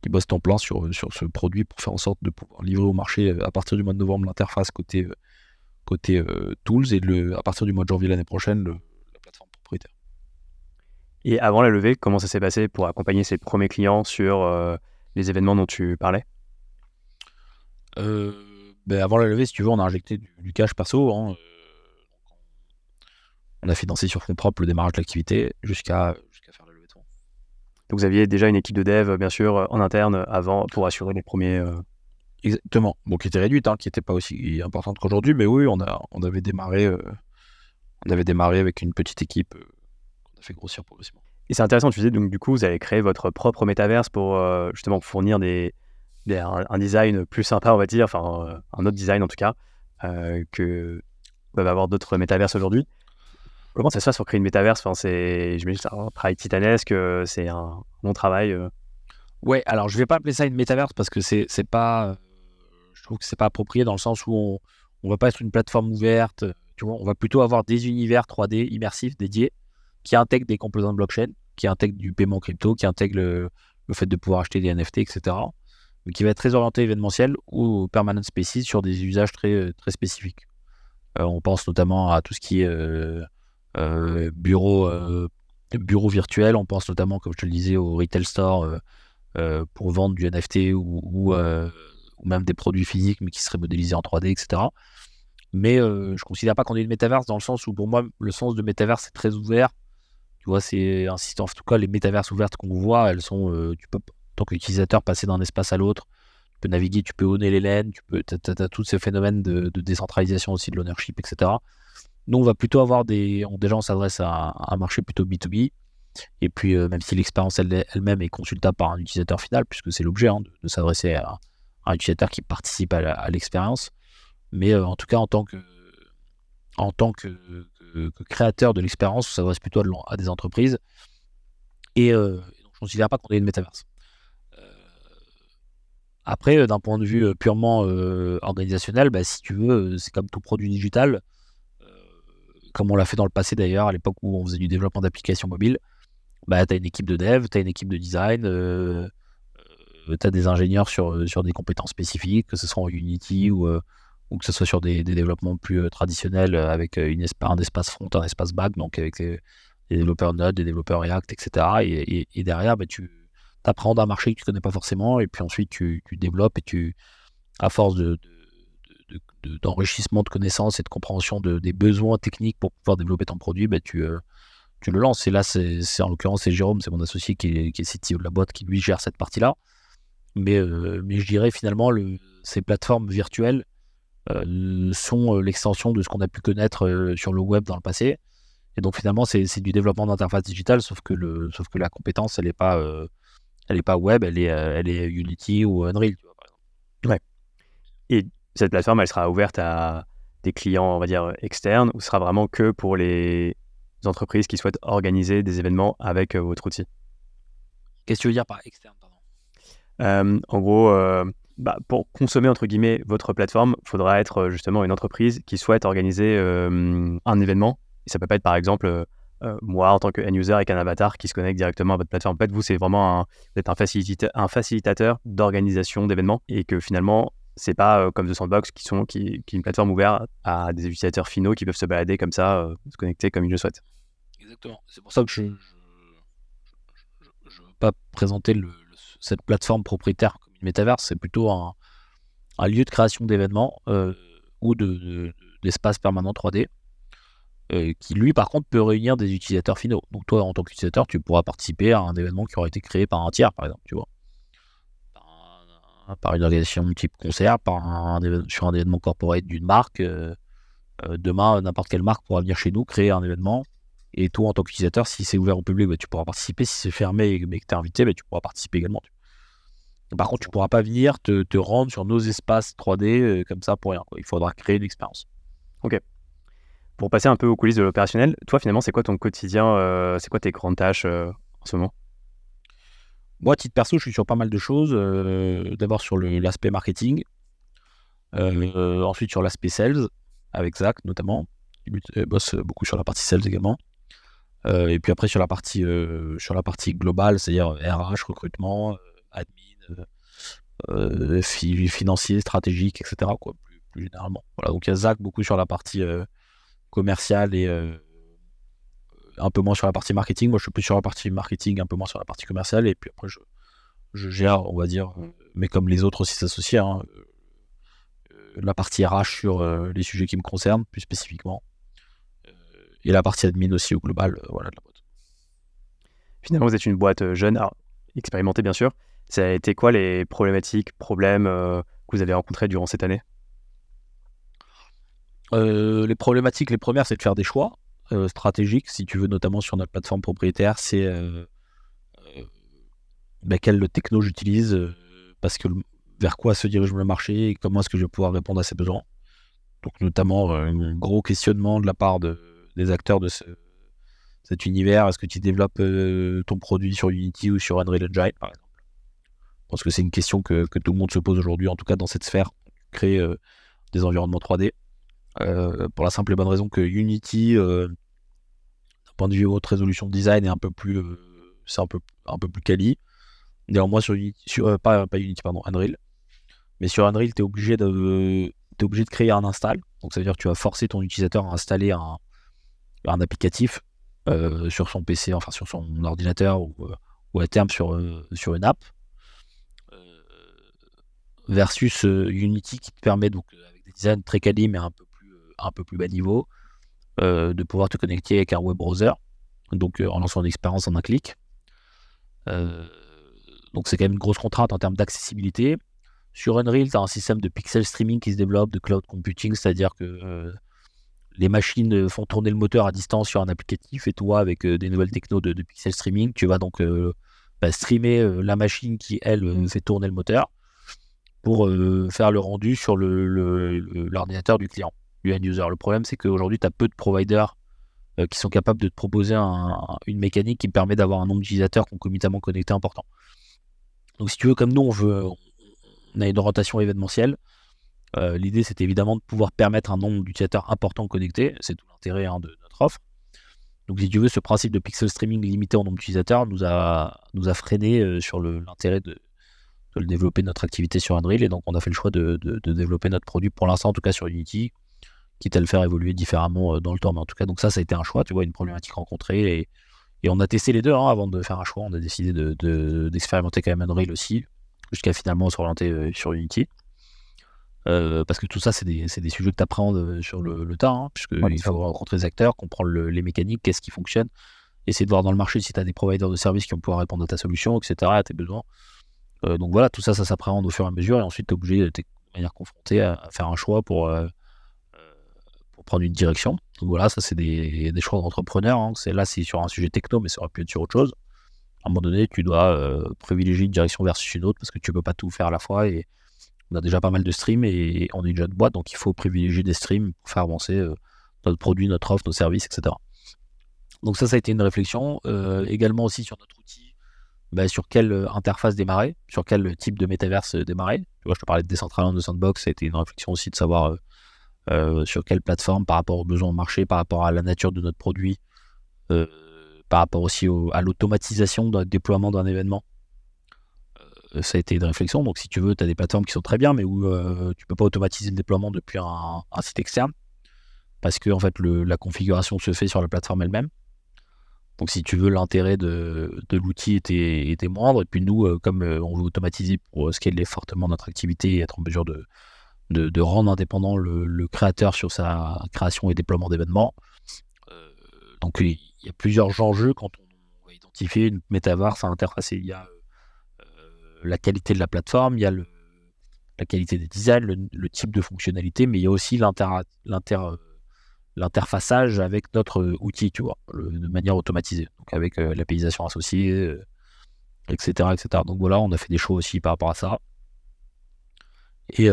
qui bosse temps plein sur, ce produit pour faire en sorte de pouvoir livrer au marché à partir du mois de novembre l'interface côté, tools et le, à partir du mois de janvier l'année prochaine propriétaire.
Et avant la levée, comment ça s'est passé pour accompagner ses premiers clients sur les événements dont tu parlais?
Ben, avant la levée, si tu veux, on a injecté du, cash perso. Hein, euh, on a financé sur fonds propres le démarrage de l'activité jusqu'à faire la levée de fonds.
Donc vous aviez déjà une équipe de dev, bien sûr, en interne avant pour assurer les premiers. Euh,
Exactement. Bon, qui était réduite, hein, qui n'était pas aussi importante qu'aujourd'hui, mais oui, on, a, on avait démarré, euh, on avait démarré avec une petite équipe a fait grossir progressivement.
Et c'est intéressant, tu disais, donc du coup, vous avez créé votre propre métaverse pour justement fournir des, un, design plus sympa, on va dire, enfin euh, un autre design en tout cas, euh, que peuvent avoir d'autres métaverses aujourd'hui. Comment ça se passe pour créer une métaverse? Enfin, c'est, J'imagine c'est un travail titanesque, euh, c'est un bon travail.
Ouais, alors je vais pas appeler ça une métaverse parce que c'est, c'est pas. je trouve que c'est pas approprié dans le sens où on, on va pas être une plateforme ouverte. Tu vois, on va plutôt avoir des univers 3D immersifs dédiés qui intègrent des composants de blockchain, qui intègrent du paiement crypto, qui intègrent le, le fait de pouvoir acheter des NFT, etc qui va être très orienté événementiel ou permanent spaces sur des usages très, euh, très spécifiques. Euh, on pense notamment à tout ce qui est euh, bureau, bureau virtuel, on pense notamment, comme je te le disais, au retail store pour vendre du NFT ou, même des produits physiques mais qui seraient modélisés en 3D, etc. Mais je ne considère pas qu'on ait une métaverse dans le sens où pour moi le sens de métaverse est très ouvert. Tu vois, c'est insistant. En tout cas, les métaverses ouvertes qu'on voit, elles sont, tu peux tant qu'utilisateur passer d'un espace à l'autre. Tu peux naviguer, tu peux honner les laines, tu peux, as, tous ces phénomènes de, décentralisation aussi de l'ownership, etc. Nous, on va plutôt avoir des. déjà, on s'adresse à, un marché plutôt B2B. Et puis, euh, même si l'expérience elle-même est consultable par un utilisateur final, puisque c'est l'objet hein, de, s'adresser à, un utilisateur qui participe à l'expérience. Mais euh, en tout cas, en tant que, en tant que, créateur de l'expérience, on s'adresse plutôt à, des entreprises. Et euh, donc, je ne considère pas qu'on ait une métaverse. Après, euh, d'un point de vue euh, purement euh, organisationnel, bah, si tu veux, c'est comme tout produit digital, comme on l'a fait dans le passé d'ailleurs, à l'époque où on faisait du développement d'applications mobiles. Bah, tu as une équipe de dev, tu as une équipe de design, tu as des ingénieurs sur, sur des compétences spécifiques, que ce soit en Unity ou, ou que ce soit sur des, développements plus traditionnels avec une un espace front, un espace back, donc avec des, développeurs Node, des développeurs React, etc. Et, derrière, bah, tu, apprends un marché que tu connais pas forcément, et puis ensuite tu, développes et tu, à force de, d'enrichissement de, connaissances et de compréhension des besoins techniques pour pouvoir développer ton produit, bah, tu, euh, le lances. Et là, c'est, en l'occurrence, c'est Jérôme, c'est mon associé qui est, qui de la boîte, qui lui gère cette partie-là. Mais, euh, je dirais finalement, le, ces plateformes virtuelles euh, sont l'extension de ce qu'on a pu connaître sur le web dans le passé. Et donc finalement, c'est, du développement d'interface digitale, sauf que, le, sauf que la compétence, elle n'est pas elle pas web, elle est, euh, elle est Unity ou Unreal, tu vois, par exemple.
Ouais. Et cette plateforme, elle sera ouverte à des clients, on va dire, externes, ou sera vraiment que pour les entreprises qui souhaitent organiser des événements avec euh, votre outil?
Qu'est-ce que tu veux dire par externe, pardon?
Euh, En gros, bah, pour consommer, entre guillemets, votre plateforme, il faudra être justement une entreprise qui souhaite organiser un événement. Et ça peut pas être, par exemple, euh, moi, en tant que end-user avec un avatar qui se connecte directement à votre plateforme. En fait, vous, c'est vraiment un, un, facilitateur, d'organisation d'événements et que finalement, c'est pas euh, comme The Sandbox qui, sont, est une plateforme ouverte à des utilisateurs finaux qui peuvent se balader comme ça, euh, se connecter comme ils le souhaitent.
Exactement. C'est pour ça que je ne veux pas présenter cette plateforme propriétaire métaverse. C'est plutôt un, lieu de création d'événements ou d'espace de, permanent 3D euh, qui lui par contre peut réunir des utilisateurs finaux. Donc toi en tant qu'utilisateur, tu pourras participer à un événement qui aura été créé par un tiers par exemple, tu vois. Par, une organisation type concert, par un, sur un événement corporate d'une marque. Euh, euh, demain, n'importe quelle marque pourra venir chez nous créer un événement. Et toi, en tant qu'utilisateur, si c'est ouvert au public, bah, tu pourras participer. Si c'est fermé mais que tu es invité, bah, tu pourras participer également. Par contre, tu ne pourras pas venir te, te, rendre sur nos espaces 3D comme ça pour rien. Il faudra créer une expérience.
Ok. Pour passer un peu aux coulisses de l'opérationnel, toi finalement, c'est quoi ton quotidien euh, C'est quoi tes grandes tâches euh, en ce moment?
Moi, titre perso, je suis sur pas mal de choses. Euh, d'abord sur l'aspect marketing, ensuite sur l'aspect sales, avec Zach notamment. Il bosse beaucoup sur la partie sales également. et puis après sur la partie, sur la partie globale, c'est-à-dire RH, recrutement, admin, financier, stratégique, etc. Plus, généralement. Donc il y a Zach beaucoup sur la partie commerciale et un peu moins sur la partie marketing. Moi, je suis plus sur la partie marketing, un peu moins sur la partie commerciale. Et puis après, je, gère, on va dire, mais comme les autres aussi s'associer, hein, la partie RH sur les sujets qui me concernent, plus spécifiquement. et la partie admin aussi au global, voilà, de la boîte.
Finalement, vous êtes une boîte jeune, expérimentée bien sûr. Ça a été quoi les problématiques, problèmes que vous avez rencontrés durant cette année?
Les problématiques, les premières, c'est de faire des choix. Euh, stratégique, si tu veux, notamment sur notre plateforme propriétaire, c'est euh, euh bah, quelle techno j'utilise, euh, parce que vers quoi se dirige le marché et comment est-ce que je vais pouvoir répondre à ces besoins. Donc notamment un gros questionnement de la part de, des acteurs de cet univers. Est-ce que tu développes ton produit sur Unity ou sur Unreal Engine, par exemple? Pense que c'est une question que, tout le monde se pose aujourd'hui, en tout cas dans cette sphère, créer des environnements 3D. pour la simple et bonne raison que Unity, point de vue haute résolution design est un peu plus, euh, c'est un peu, un peu plus quali. Néanmoins, sur Unity, euh, pas, pas, Unity, pardon, Unreal. Mais sur Unreal, tu es obligé de, obligé de créer un install. Donc, ça veut dire que tu vas forcer ton utilisateur à installer un, un applicatif euh, sur son PC, enfin sur son ordinateur ou, ou à terme sur, sur une app. Versus Unity qui te permet, donc, avec des designs très quali, mais un peu plus, un peu plus bas niveau, euh, de pouvoir te connecter avec un web browser, donc euh, en lançant une expérience en un clic. Euh, donc c'est quand même une grosse contrainte en termes d'accessibilité. Sur Unreal, tu as un système de pixel streaming qui se développe, de cloud computing, c'est-à-dire que les machines font tourner le moteur à distance sur un applicatif et toi, avec des nouvelles technos de, pixel streaming, tu vas donc bah, streamer la machine qui, elle, fait tourner le moteur pour faire le rendu sur l'ordinateur du client user. Le problème, c'est qu'aujourd'hui, tu as peu de providers euh, qui sont capables de te proposer une mécanique qui permet d'avoir un nombre d'utilisateurs concomitamment connectés important. Donc, si tu veux, comme nous, on a une orientation événementielle. Euh, l'idée, c'est évidemment de pouvoir permettre un nombre d'utilisateurs importants connectés. C'est tout l'intérêt hein, de notre offre. Donc, si tu veux, ce principe de pixel streaming limité en nombre d'utilisateurs nous a, nous a freiné euh, sur l'intérêt de, de, développer notre activité sur Unreal. Et donc, on a fait le choix de, de développer notre produit pour l'instant, en tout cas sur Unity, quitte à le faire évoluer différemment euh, dans le temps. Mais en tout cas, donc ça, ça a été un choix, tu vois, une problématique rencontrée. Et, et on a testé les deux hein, avant de faire un choix. On a décidé d'expérimenter de, quand même Unreal aussi, jusqu'à finalement s'orienter euh, sur Unity. Euh, parce que tout ça, c'est des, des, sujets que tu apprends sur le, le tas, hein, puisqu'il faut rencontrer les acteurs, comprendre les mécaniques, qu'est-ce qui fonctionne, essayer de voir dans le marché si tu as des providers de services qui vont pouvoir répondre à ta solution, etc., à tes besoins. Donc voilà, tout ça, ça s'appréhende au fur et à mesure, et ensuite tu es obligé, de manière confronté à, faire un choix pour, prendre une direction. Donc voilà, ça c'est des, choix d'entrepreneur. Hein. C'est là, c'est sur un sujet techno, mais ça aurait pu être sur autre chose. À un moment donné, tu dois euh, privilégier une direction versus une autre parce que tu peux pas tout faire à la fois. Et on a déjà pas mal de streams et on est une jeune boîte, donc il faut privilégier des streams pour faire avancer euh, notre produit, notre offre, nos services, etc. Donc ça, ça a été une réflexion. Euh, également aussi sur notre outil, bah, sur quelle interface démarrer, sur quel type de métaverse démarrer. Tu vois, je te parlais de Decentraland, de Sandbox, ça a été une réflexion aussi de savoir euh, sur quelle plateforme par rapport aux besoins au marché, par rapport à la nature de notre produit, euh, par rapport aussi à l'automatisation d'un déploiement d'un événement. Euh, ça a été une réflexion. Donc, si tu veux, tu as des plateformes qui sont très bien, mais où tu peux pas automatiser le déploiement depuis un, site externe parce que fait, la configuration se fait sur la plateforme elle-même. Donc, si tu veux, l'intérêt de, l'outil était, moindre. Et puis, nous, comme on veut automatiser pour scaler fortement notre activité et être en mesure de, rendre indépendant le, créateur sur sa création et déploiement d'événements. Euh, donc il y a plusieurs enjeux quand on va identifier une métaverse à interfacer. Il y a euh, la qualité de la plateforme, il y a la qualité des designs, le, type de fonctionnalité, mais il y a aussi l'interfaçage avec notre outil, tu vois, de manière automatisée, donc avec euh, l'apéisation associée, etc., etc. Donc voilà, on a fait des choix aussi par rapport à ça. Et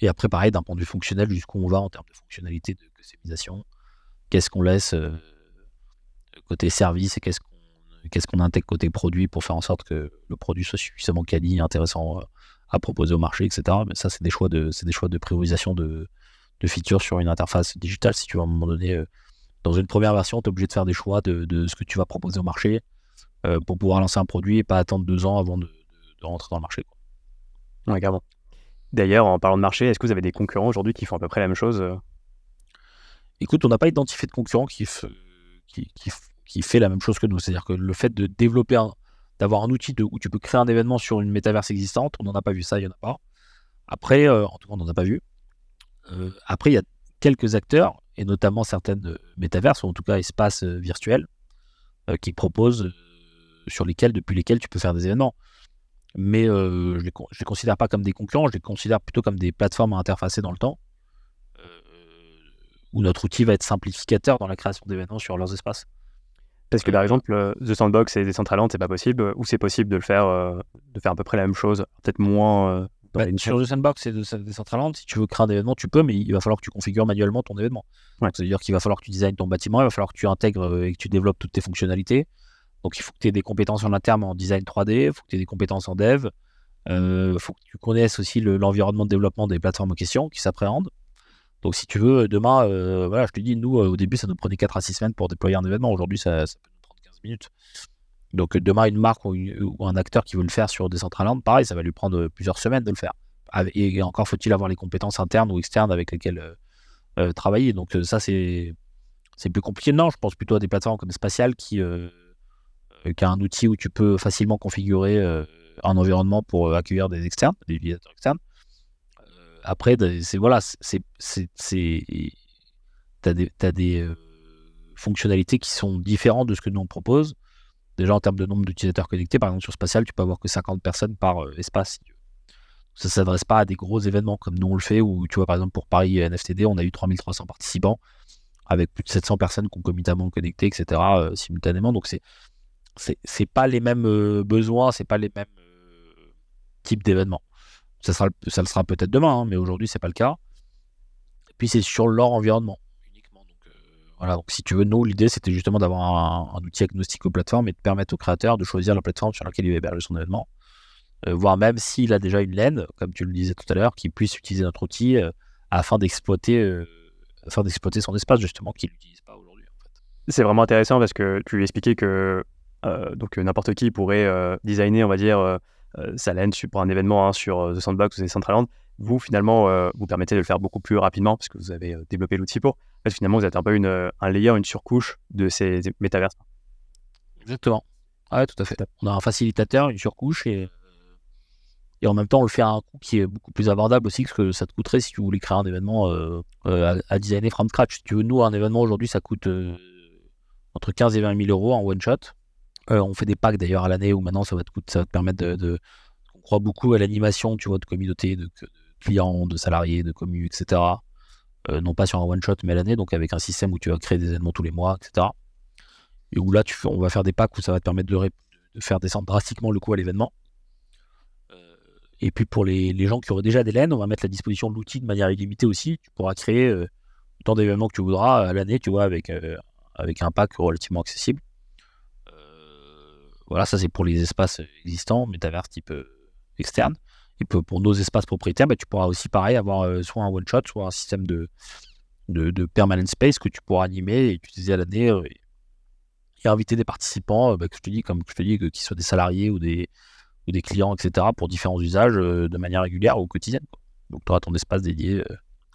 et après, pareil, d'un point de vue fonctionnel, jusqu'où on va en termes de fonctionnalité de customisation. Qu'est-ce qu'on laisse euh, côté service et qu'est-ce qu'on qu'est-ce qu'on intègre côté produit pour faire en sorte que le produit soit suffisamment quali, intéressant euh, à proposer au marché, etc. Mais ça, c'est des choix de, c'est des choix de priorisation de, de features sur une interface digitale. Si tu veux à un moment donné, dans une première version, tu es obligé de faire des choix de, ce que tu vas proposer au marché pour pouvoir lancer un produit et pas attendre deux ans avant de, rentrer dans le marché.
Quoi. Ouais, carrément. D'ailleurs, en parlant de marché, est-ce que vous avez des concurrents aujourd'hui qui font à peu près la même chose
Écoute, on n'a pas identifié de concurrent qui, qui, qui, fait la même chose que nous. C'est-à-dire que le fait de développer, d'avoir un outil de, où tu peux créer un événement sur une métaverse existante, on n'en a pas vu ça, il n'y en a pas. Après, euh, en tout cas, on n'en a pas vu. Euh, après, il y a quelques acteurs, et notamment certaines euh, métaverses, ou en tout cas espaces virtuels, qui proposent, sur lesquels, depuis lesquels tu peux faire des événements. Mais je ne les, les, considère pas comme des concurrents, je les considère plutôt comme des plateformes à interfacer dans le temps où notre outil va être simplificateur dans la création d'événements sur leurs espaces.
Parce que par exemple, euh, The Sandbox et Decentraland, c'est pas possible, ou c'est possible de le faire, euh, de faire à peu près la même chose, peut-être moins. Euh,
bah, sur The Sandbox et Decentraland, si tu veux créer un événement, tu peux, mais il va falloir que tu configures manuellement ton événement. C'est-à-dire qu'il va falloir que tu designes ton bâtiment, il va falloir que tu intègres et que tu développes toutes tes fonctionnalités. Donc il faut que tu aies des compétences en interne en design 3D, il faut que tu aies des compétences en dev, il faut que tu connaisses aussi l'environnement de développement des plateformes en question qui s'appréhendent. Donc, si tu veux, demain, euh, voilà, je te dis, nous, euh, au début, ça nous prenait 4 à 6 semaines pour déployer un événement. Aujourd'hui, ça, peut nous prendre 15 minutes. Donc, demain, une marque ou, un acteur qui veut le faire sur Decentraland, pareil, ça va lui prendre plusieurs semaines de le faire. Et encore faut-il avoir les compétences internes ou externes avec lesquelles euh, travailler. Donc, ça, c'est plus compliqué. Non, je pense plutôt à des plateformes comme Spatial qui, a un outil où tu peux facilement configurer un environnement pour accueillir des externes, des utilisateurs externes après, c'est voilà, c'est des, as des euh, fonctionnalités qui sont différentes de ce que nous on propose. Déjà en termes de nombre d'utilisateurs connectés, par exemple sur Spatial, tu peux avoir que 50 personnes par euh, espace. Ça ne s'adresse pas à des gros événements comme nous on le fait, où tu vois par exemple pour Paris NFTD, on a eu 3300 participants avec plus de 700 personnes concomitamment connectées, etc. Euh, simultanément. Donc c'est c'est pas les mêmes besoins, c'est pas les mêmes types d'événements. Ça, le sera peut-être demain, hein, mais aujourd'hui, c'est pas le cas. Et puis, c'est sur leur environnement euh, donc si tu veux, nous, l'idée, c'était justement d'avoir un, outil agnostique aux plateformes et de permettre aux créateurs de choisir la plateforme sur laquelle il va héberger son événement. Euh, voire même s'il a déjà une laine, comme tu le disais tout à l'heure, qu'il puisse utiliser notre outil euh, afin d'exploiter afin d'exploiter son espace, justement, qu'il n'utilise pas aujourd'hui.
C'est vraiment intéressant parce que tu expliquais que donc n'importe qui pourrait designer, on va dire, euh, ça laine pour un événement hein, sur euh, The Sandbox ou Decentraland, vous finalement euh, vous permettez de le faire beaucoup plus rapidement parce que vous avez développé l'outil pour. Fait, finalement, vous êtes un peu une, un layer, une surcouche de ces métaverses.
Exactement. Ouais, tout à fait. On a un facilitateur, une surcouche et, et en même temps, on le fait à un coût qui est beaucoup plus abordable aussi que ce que ça te coûterait si tu voulais créer un événement à, designer from scratch. Si tu veux, nous, un événement aujourd'hui, ça coûte entre 15 et 20 000 euros en one shot. Euh, on fait des packs d'ailleurs à l'année où maintenant ça va te, ça va te permettre de, On croit beaucoup à l'animation, tu vois, de communauté, de, clients, de salariés, de communes, etc. Euh, non pas sur un one shot, mais à l'année, donc avec un système où tu vas créer des événements tous les mois, etc. Et où là, tu, on va faire des packs où ça va te permettre de, faire descendre drastiquement le coût à l'événement. Euh, et puis pour les, gens qui auraient déjà des laines, on va mettre à disposition l'outil de manière illimitée aussi. Tu pourras créer autant d'événements que tu voudras à l'année, tu vois, avec, avec un pack relativement accessible. Voilà, ça c'est pour les espaces existants, métavers type euh, externe. Et pour nos espaces propriétaires, bah, tu pourras aussi pareil avoir euh, soit un one-shot, soit un système de, de, permanent space que tu pourras animer et utiliser à l'année euh, et inviter des participants, bah, que je te dis, comme je te dis, qu'ils soient des salariés ou des, ou des clients, etc., pour différents usages de manière régulière ou quotidienne. Donc tu auras ton espace dédié,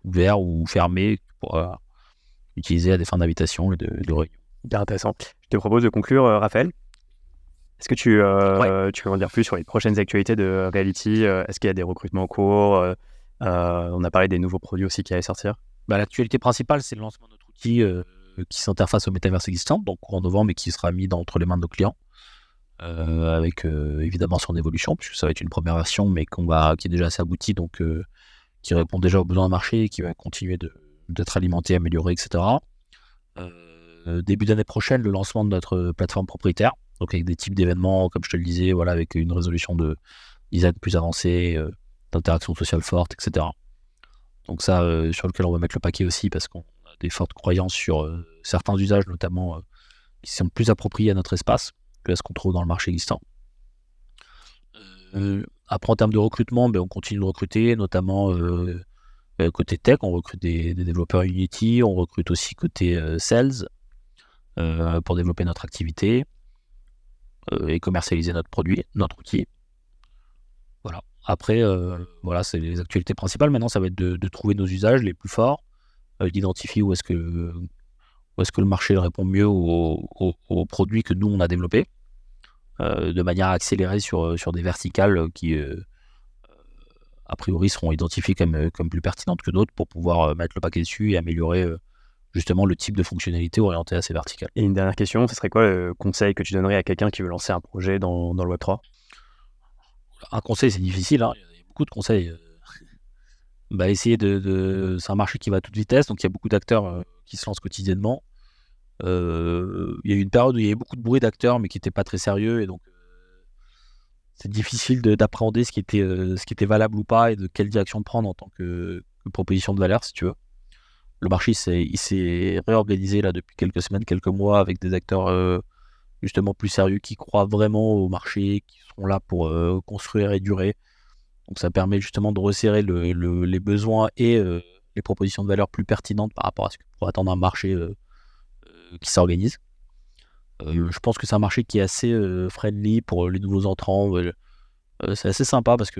ouvert ou fermé, que tu pourras utiliser à des fins d'invitation et de, de réunion.
Bien intéressant. Je te propose de conclure, Raphaël. Est-ce que tu, euh, tu peux en dire plus sur les prochaines actualités de Reality euh, Est-ce qu'il y a des recrutements en cours euh, On a parlé des nouveaux produits aussi qui allaient sortir?
Bah, L'actualité principale, c'est le lancement de notre outil qui s'interface au métaverse existant, donc en novembre, et qui sera mis entre les mains de nos clients. avec évidemment son évolution, puisque ça va être une première version, mais qu'on va, qui est déjà assez aboutie, donc qui répond déjà aux besoins du marché, qui va continuer d'être alimenté, amélioré, etc. début d'année prochaine, le lancement de notre plateforme propriétaire, donc avec des types d'événements, comme je te le disais, voilà, avec une résolution de design plus avancée, euh, d'interaction sociale forte, etc. Donc ça, euh, sur lequel on va mettre le paquet aussi, parce qu'on a des fortes croyances sur euh, certains usages, notamment qui sont plus appropriés à notre espace que ce qu'on trouve dans le marché existant. après, en termes de recrutement, ben, on continue de recruter, notamment côté tech, on recrute des, développeurs Unity, on recrute aussi côté sales pour développer notre activité et commercialiser notre produit, notre outil. Voilà. Après, voilà, c'est les actualités principales. Maintenant, ça va être de, trouver nos usages les plus forts, d'identifier où est-ce que est-ce que le marché répond mieux aux, produits que nous on a développés, de manière à accélérer sur, sur des verticales qui, a priori, seront identifiées comme, comme plus pertinentes que d'autres pour pouvoir mettre le paquet dessus et améliorer justement le type de fonctionnalité orientée à ces verticales.
Et une dernière question, ce serait quoi le conseil que tu donnerais à quelqu'un qui veut lancer un projet dans, dans le Web3
Un conseil, c'est difficile, hein. il y a beaucoup de conseils. *laughs* Bah, essayer de, C'est un marché qui va à toute vitesse, donc il y a beaucoup d'acteurs qui se lancent quotidiennement. il y a eu une période où il y avait beaucoup de bruit d'acteurs, mais qui n'étaient pas très sérieux, et donc c'est difficile d'appréhender ce, qui était, ce qui était valable ou pas, et de quelle direction prendre en tant que, proposition de valeur, si tu veux. Le marché, s'est réorganisé là depuis quelques semaines, quelques mois, avec des acteurs justement plus sérieux qui croient vraiment au marché, qui seront là pour construire et durer. Donc ça permet justement de resserrer les besoins et les propositions de valeur plus pertinentes par rapport à ce que pourrait attendre un marché euh, euh, qui s'organise. Euh, je pense que c'est un marché qui est assez friendly pour les nouveaux entrants. c'est assez sympa parce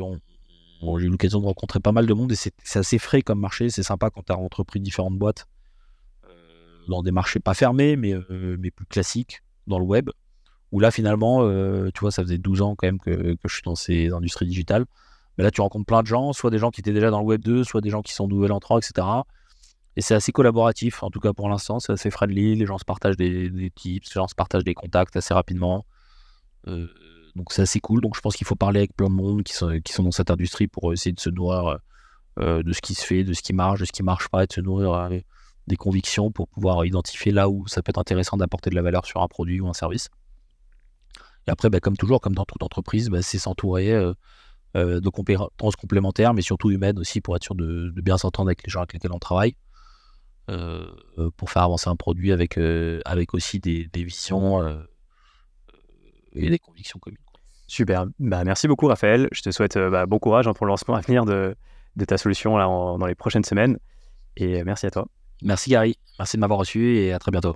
que j'ai eu l'occasion de rencontrer pas mal de monde et c'est assez frais comme marché. C'est sympa quand tu as entrepris différentes boîtes dans des marchés pas fermés, mais, mais plus classiques dans le web. Où là, finalement, tu vois, ça faisait 12 ans quand même que, je suis dans ces industries digitales. Mais là, tu rencontres plein de gens, soit des gens qui étaient déjà dans le Web 2, soit des gens qui sont nouvel entrants, etc. Et c'est assez collaboratif, en tout cas pour l'instant, c'est assez friendly. Les gens se partagent des, tips, les gens se partagent des contacts assez rapidement. Euh, donc c'est assez cool. Donc je pense qu'il faut parler avec plein de monde qui sont, qui sont dans cette industrie pour essayer de se nourrir euh, de ce qui se fait, de ce qui marche, de ce qui marche pas, et de se nourrir euh, des convictions pour pouvoir identifier là où ça peut être intéressant d'apporter de la valeur sur un produit ou un service. Et après, bah, comme toujours, comme dans toute entreprise, bah, c'est s'entourer euh, de compétences complémentaires, mais surtout humaines aussi, pour être sûr de, bien s'entendre avec les gens avec lesquels on travaille, pour faire avancer un produit avec, avec aussi des, visions et des convictions communes.
Super, bah, merci beaucoup Raphaël, je te souhaite bah, bon courage hein, pour le lancement à venir de, de ta solution là, dans les prochaines semaines, et merci à toi.
Merci Gary, merci de m'avoir reçu et à très bientôt.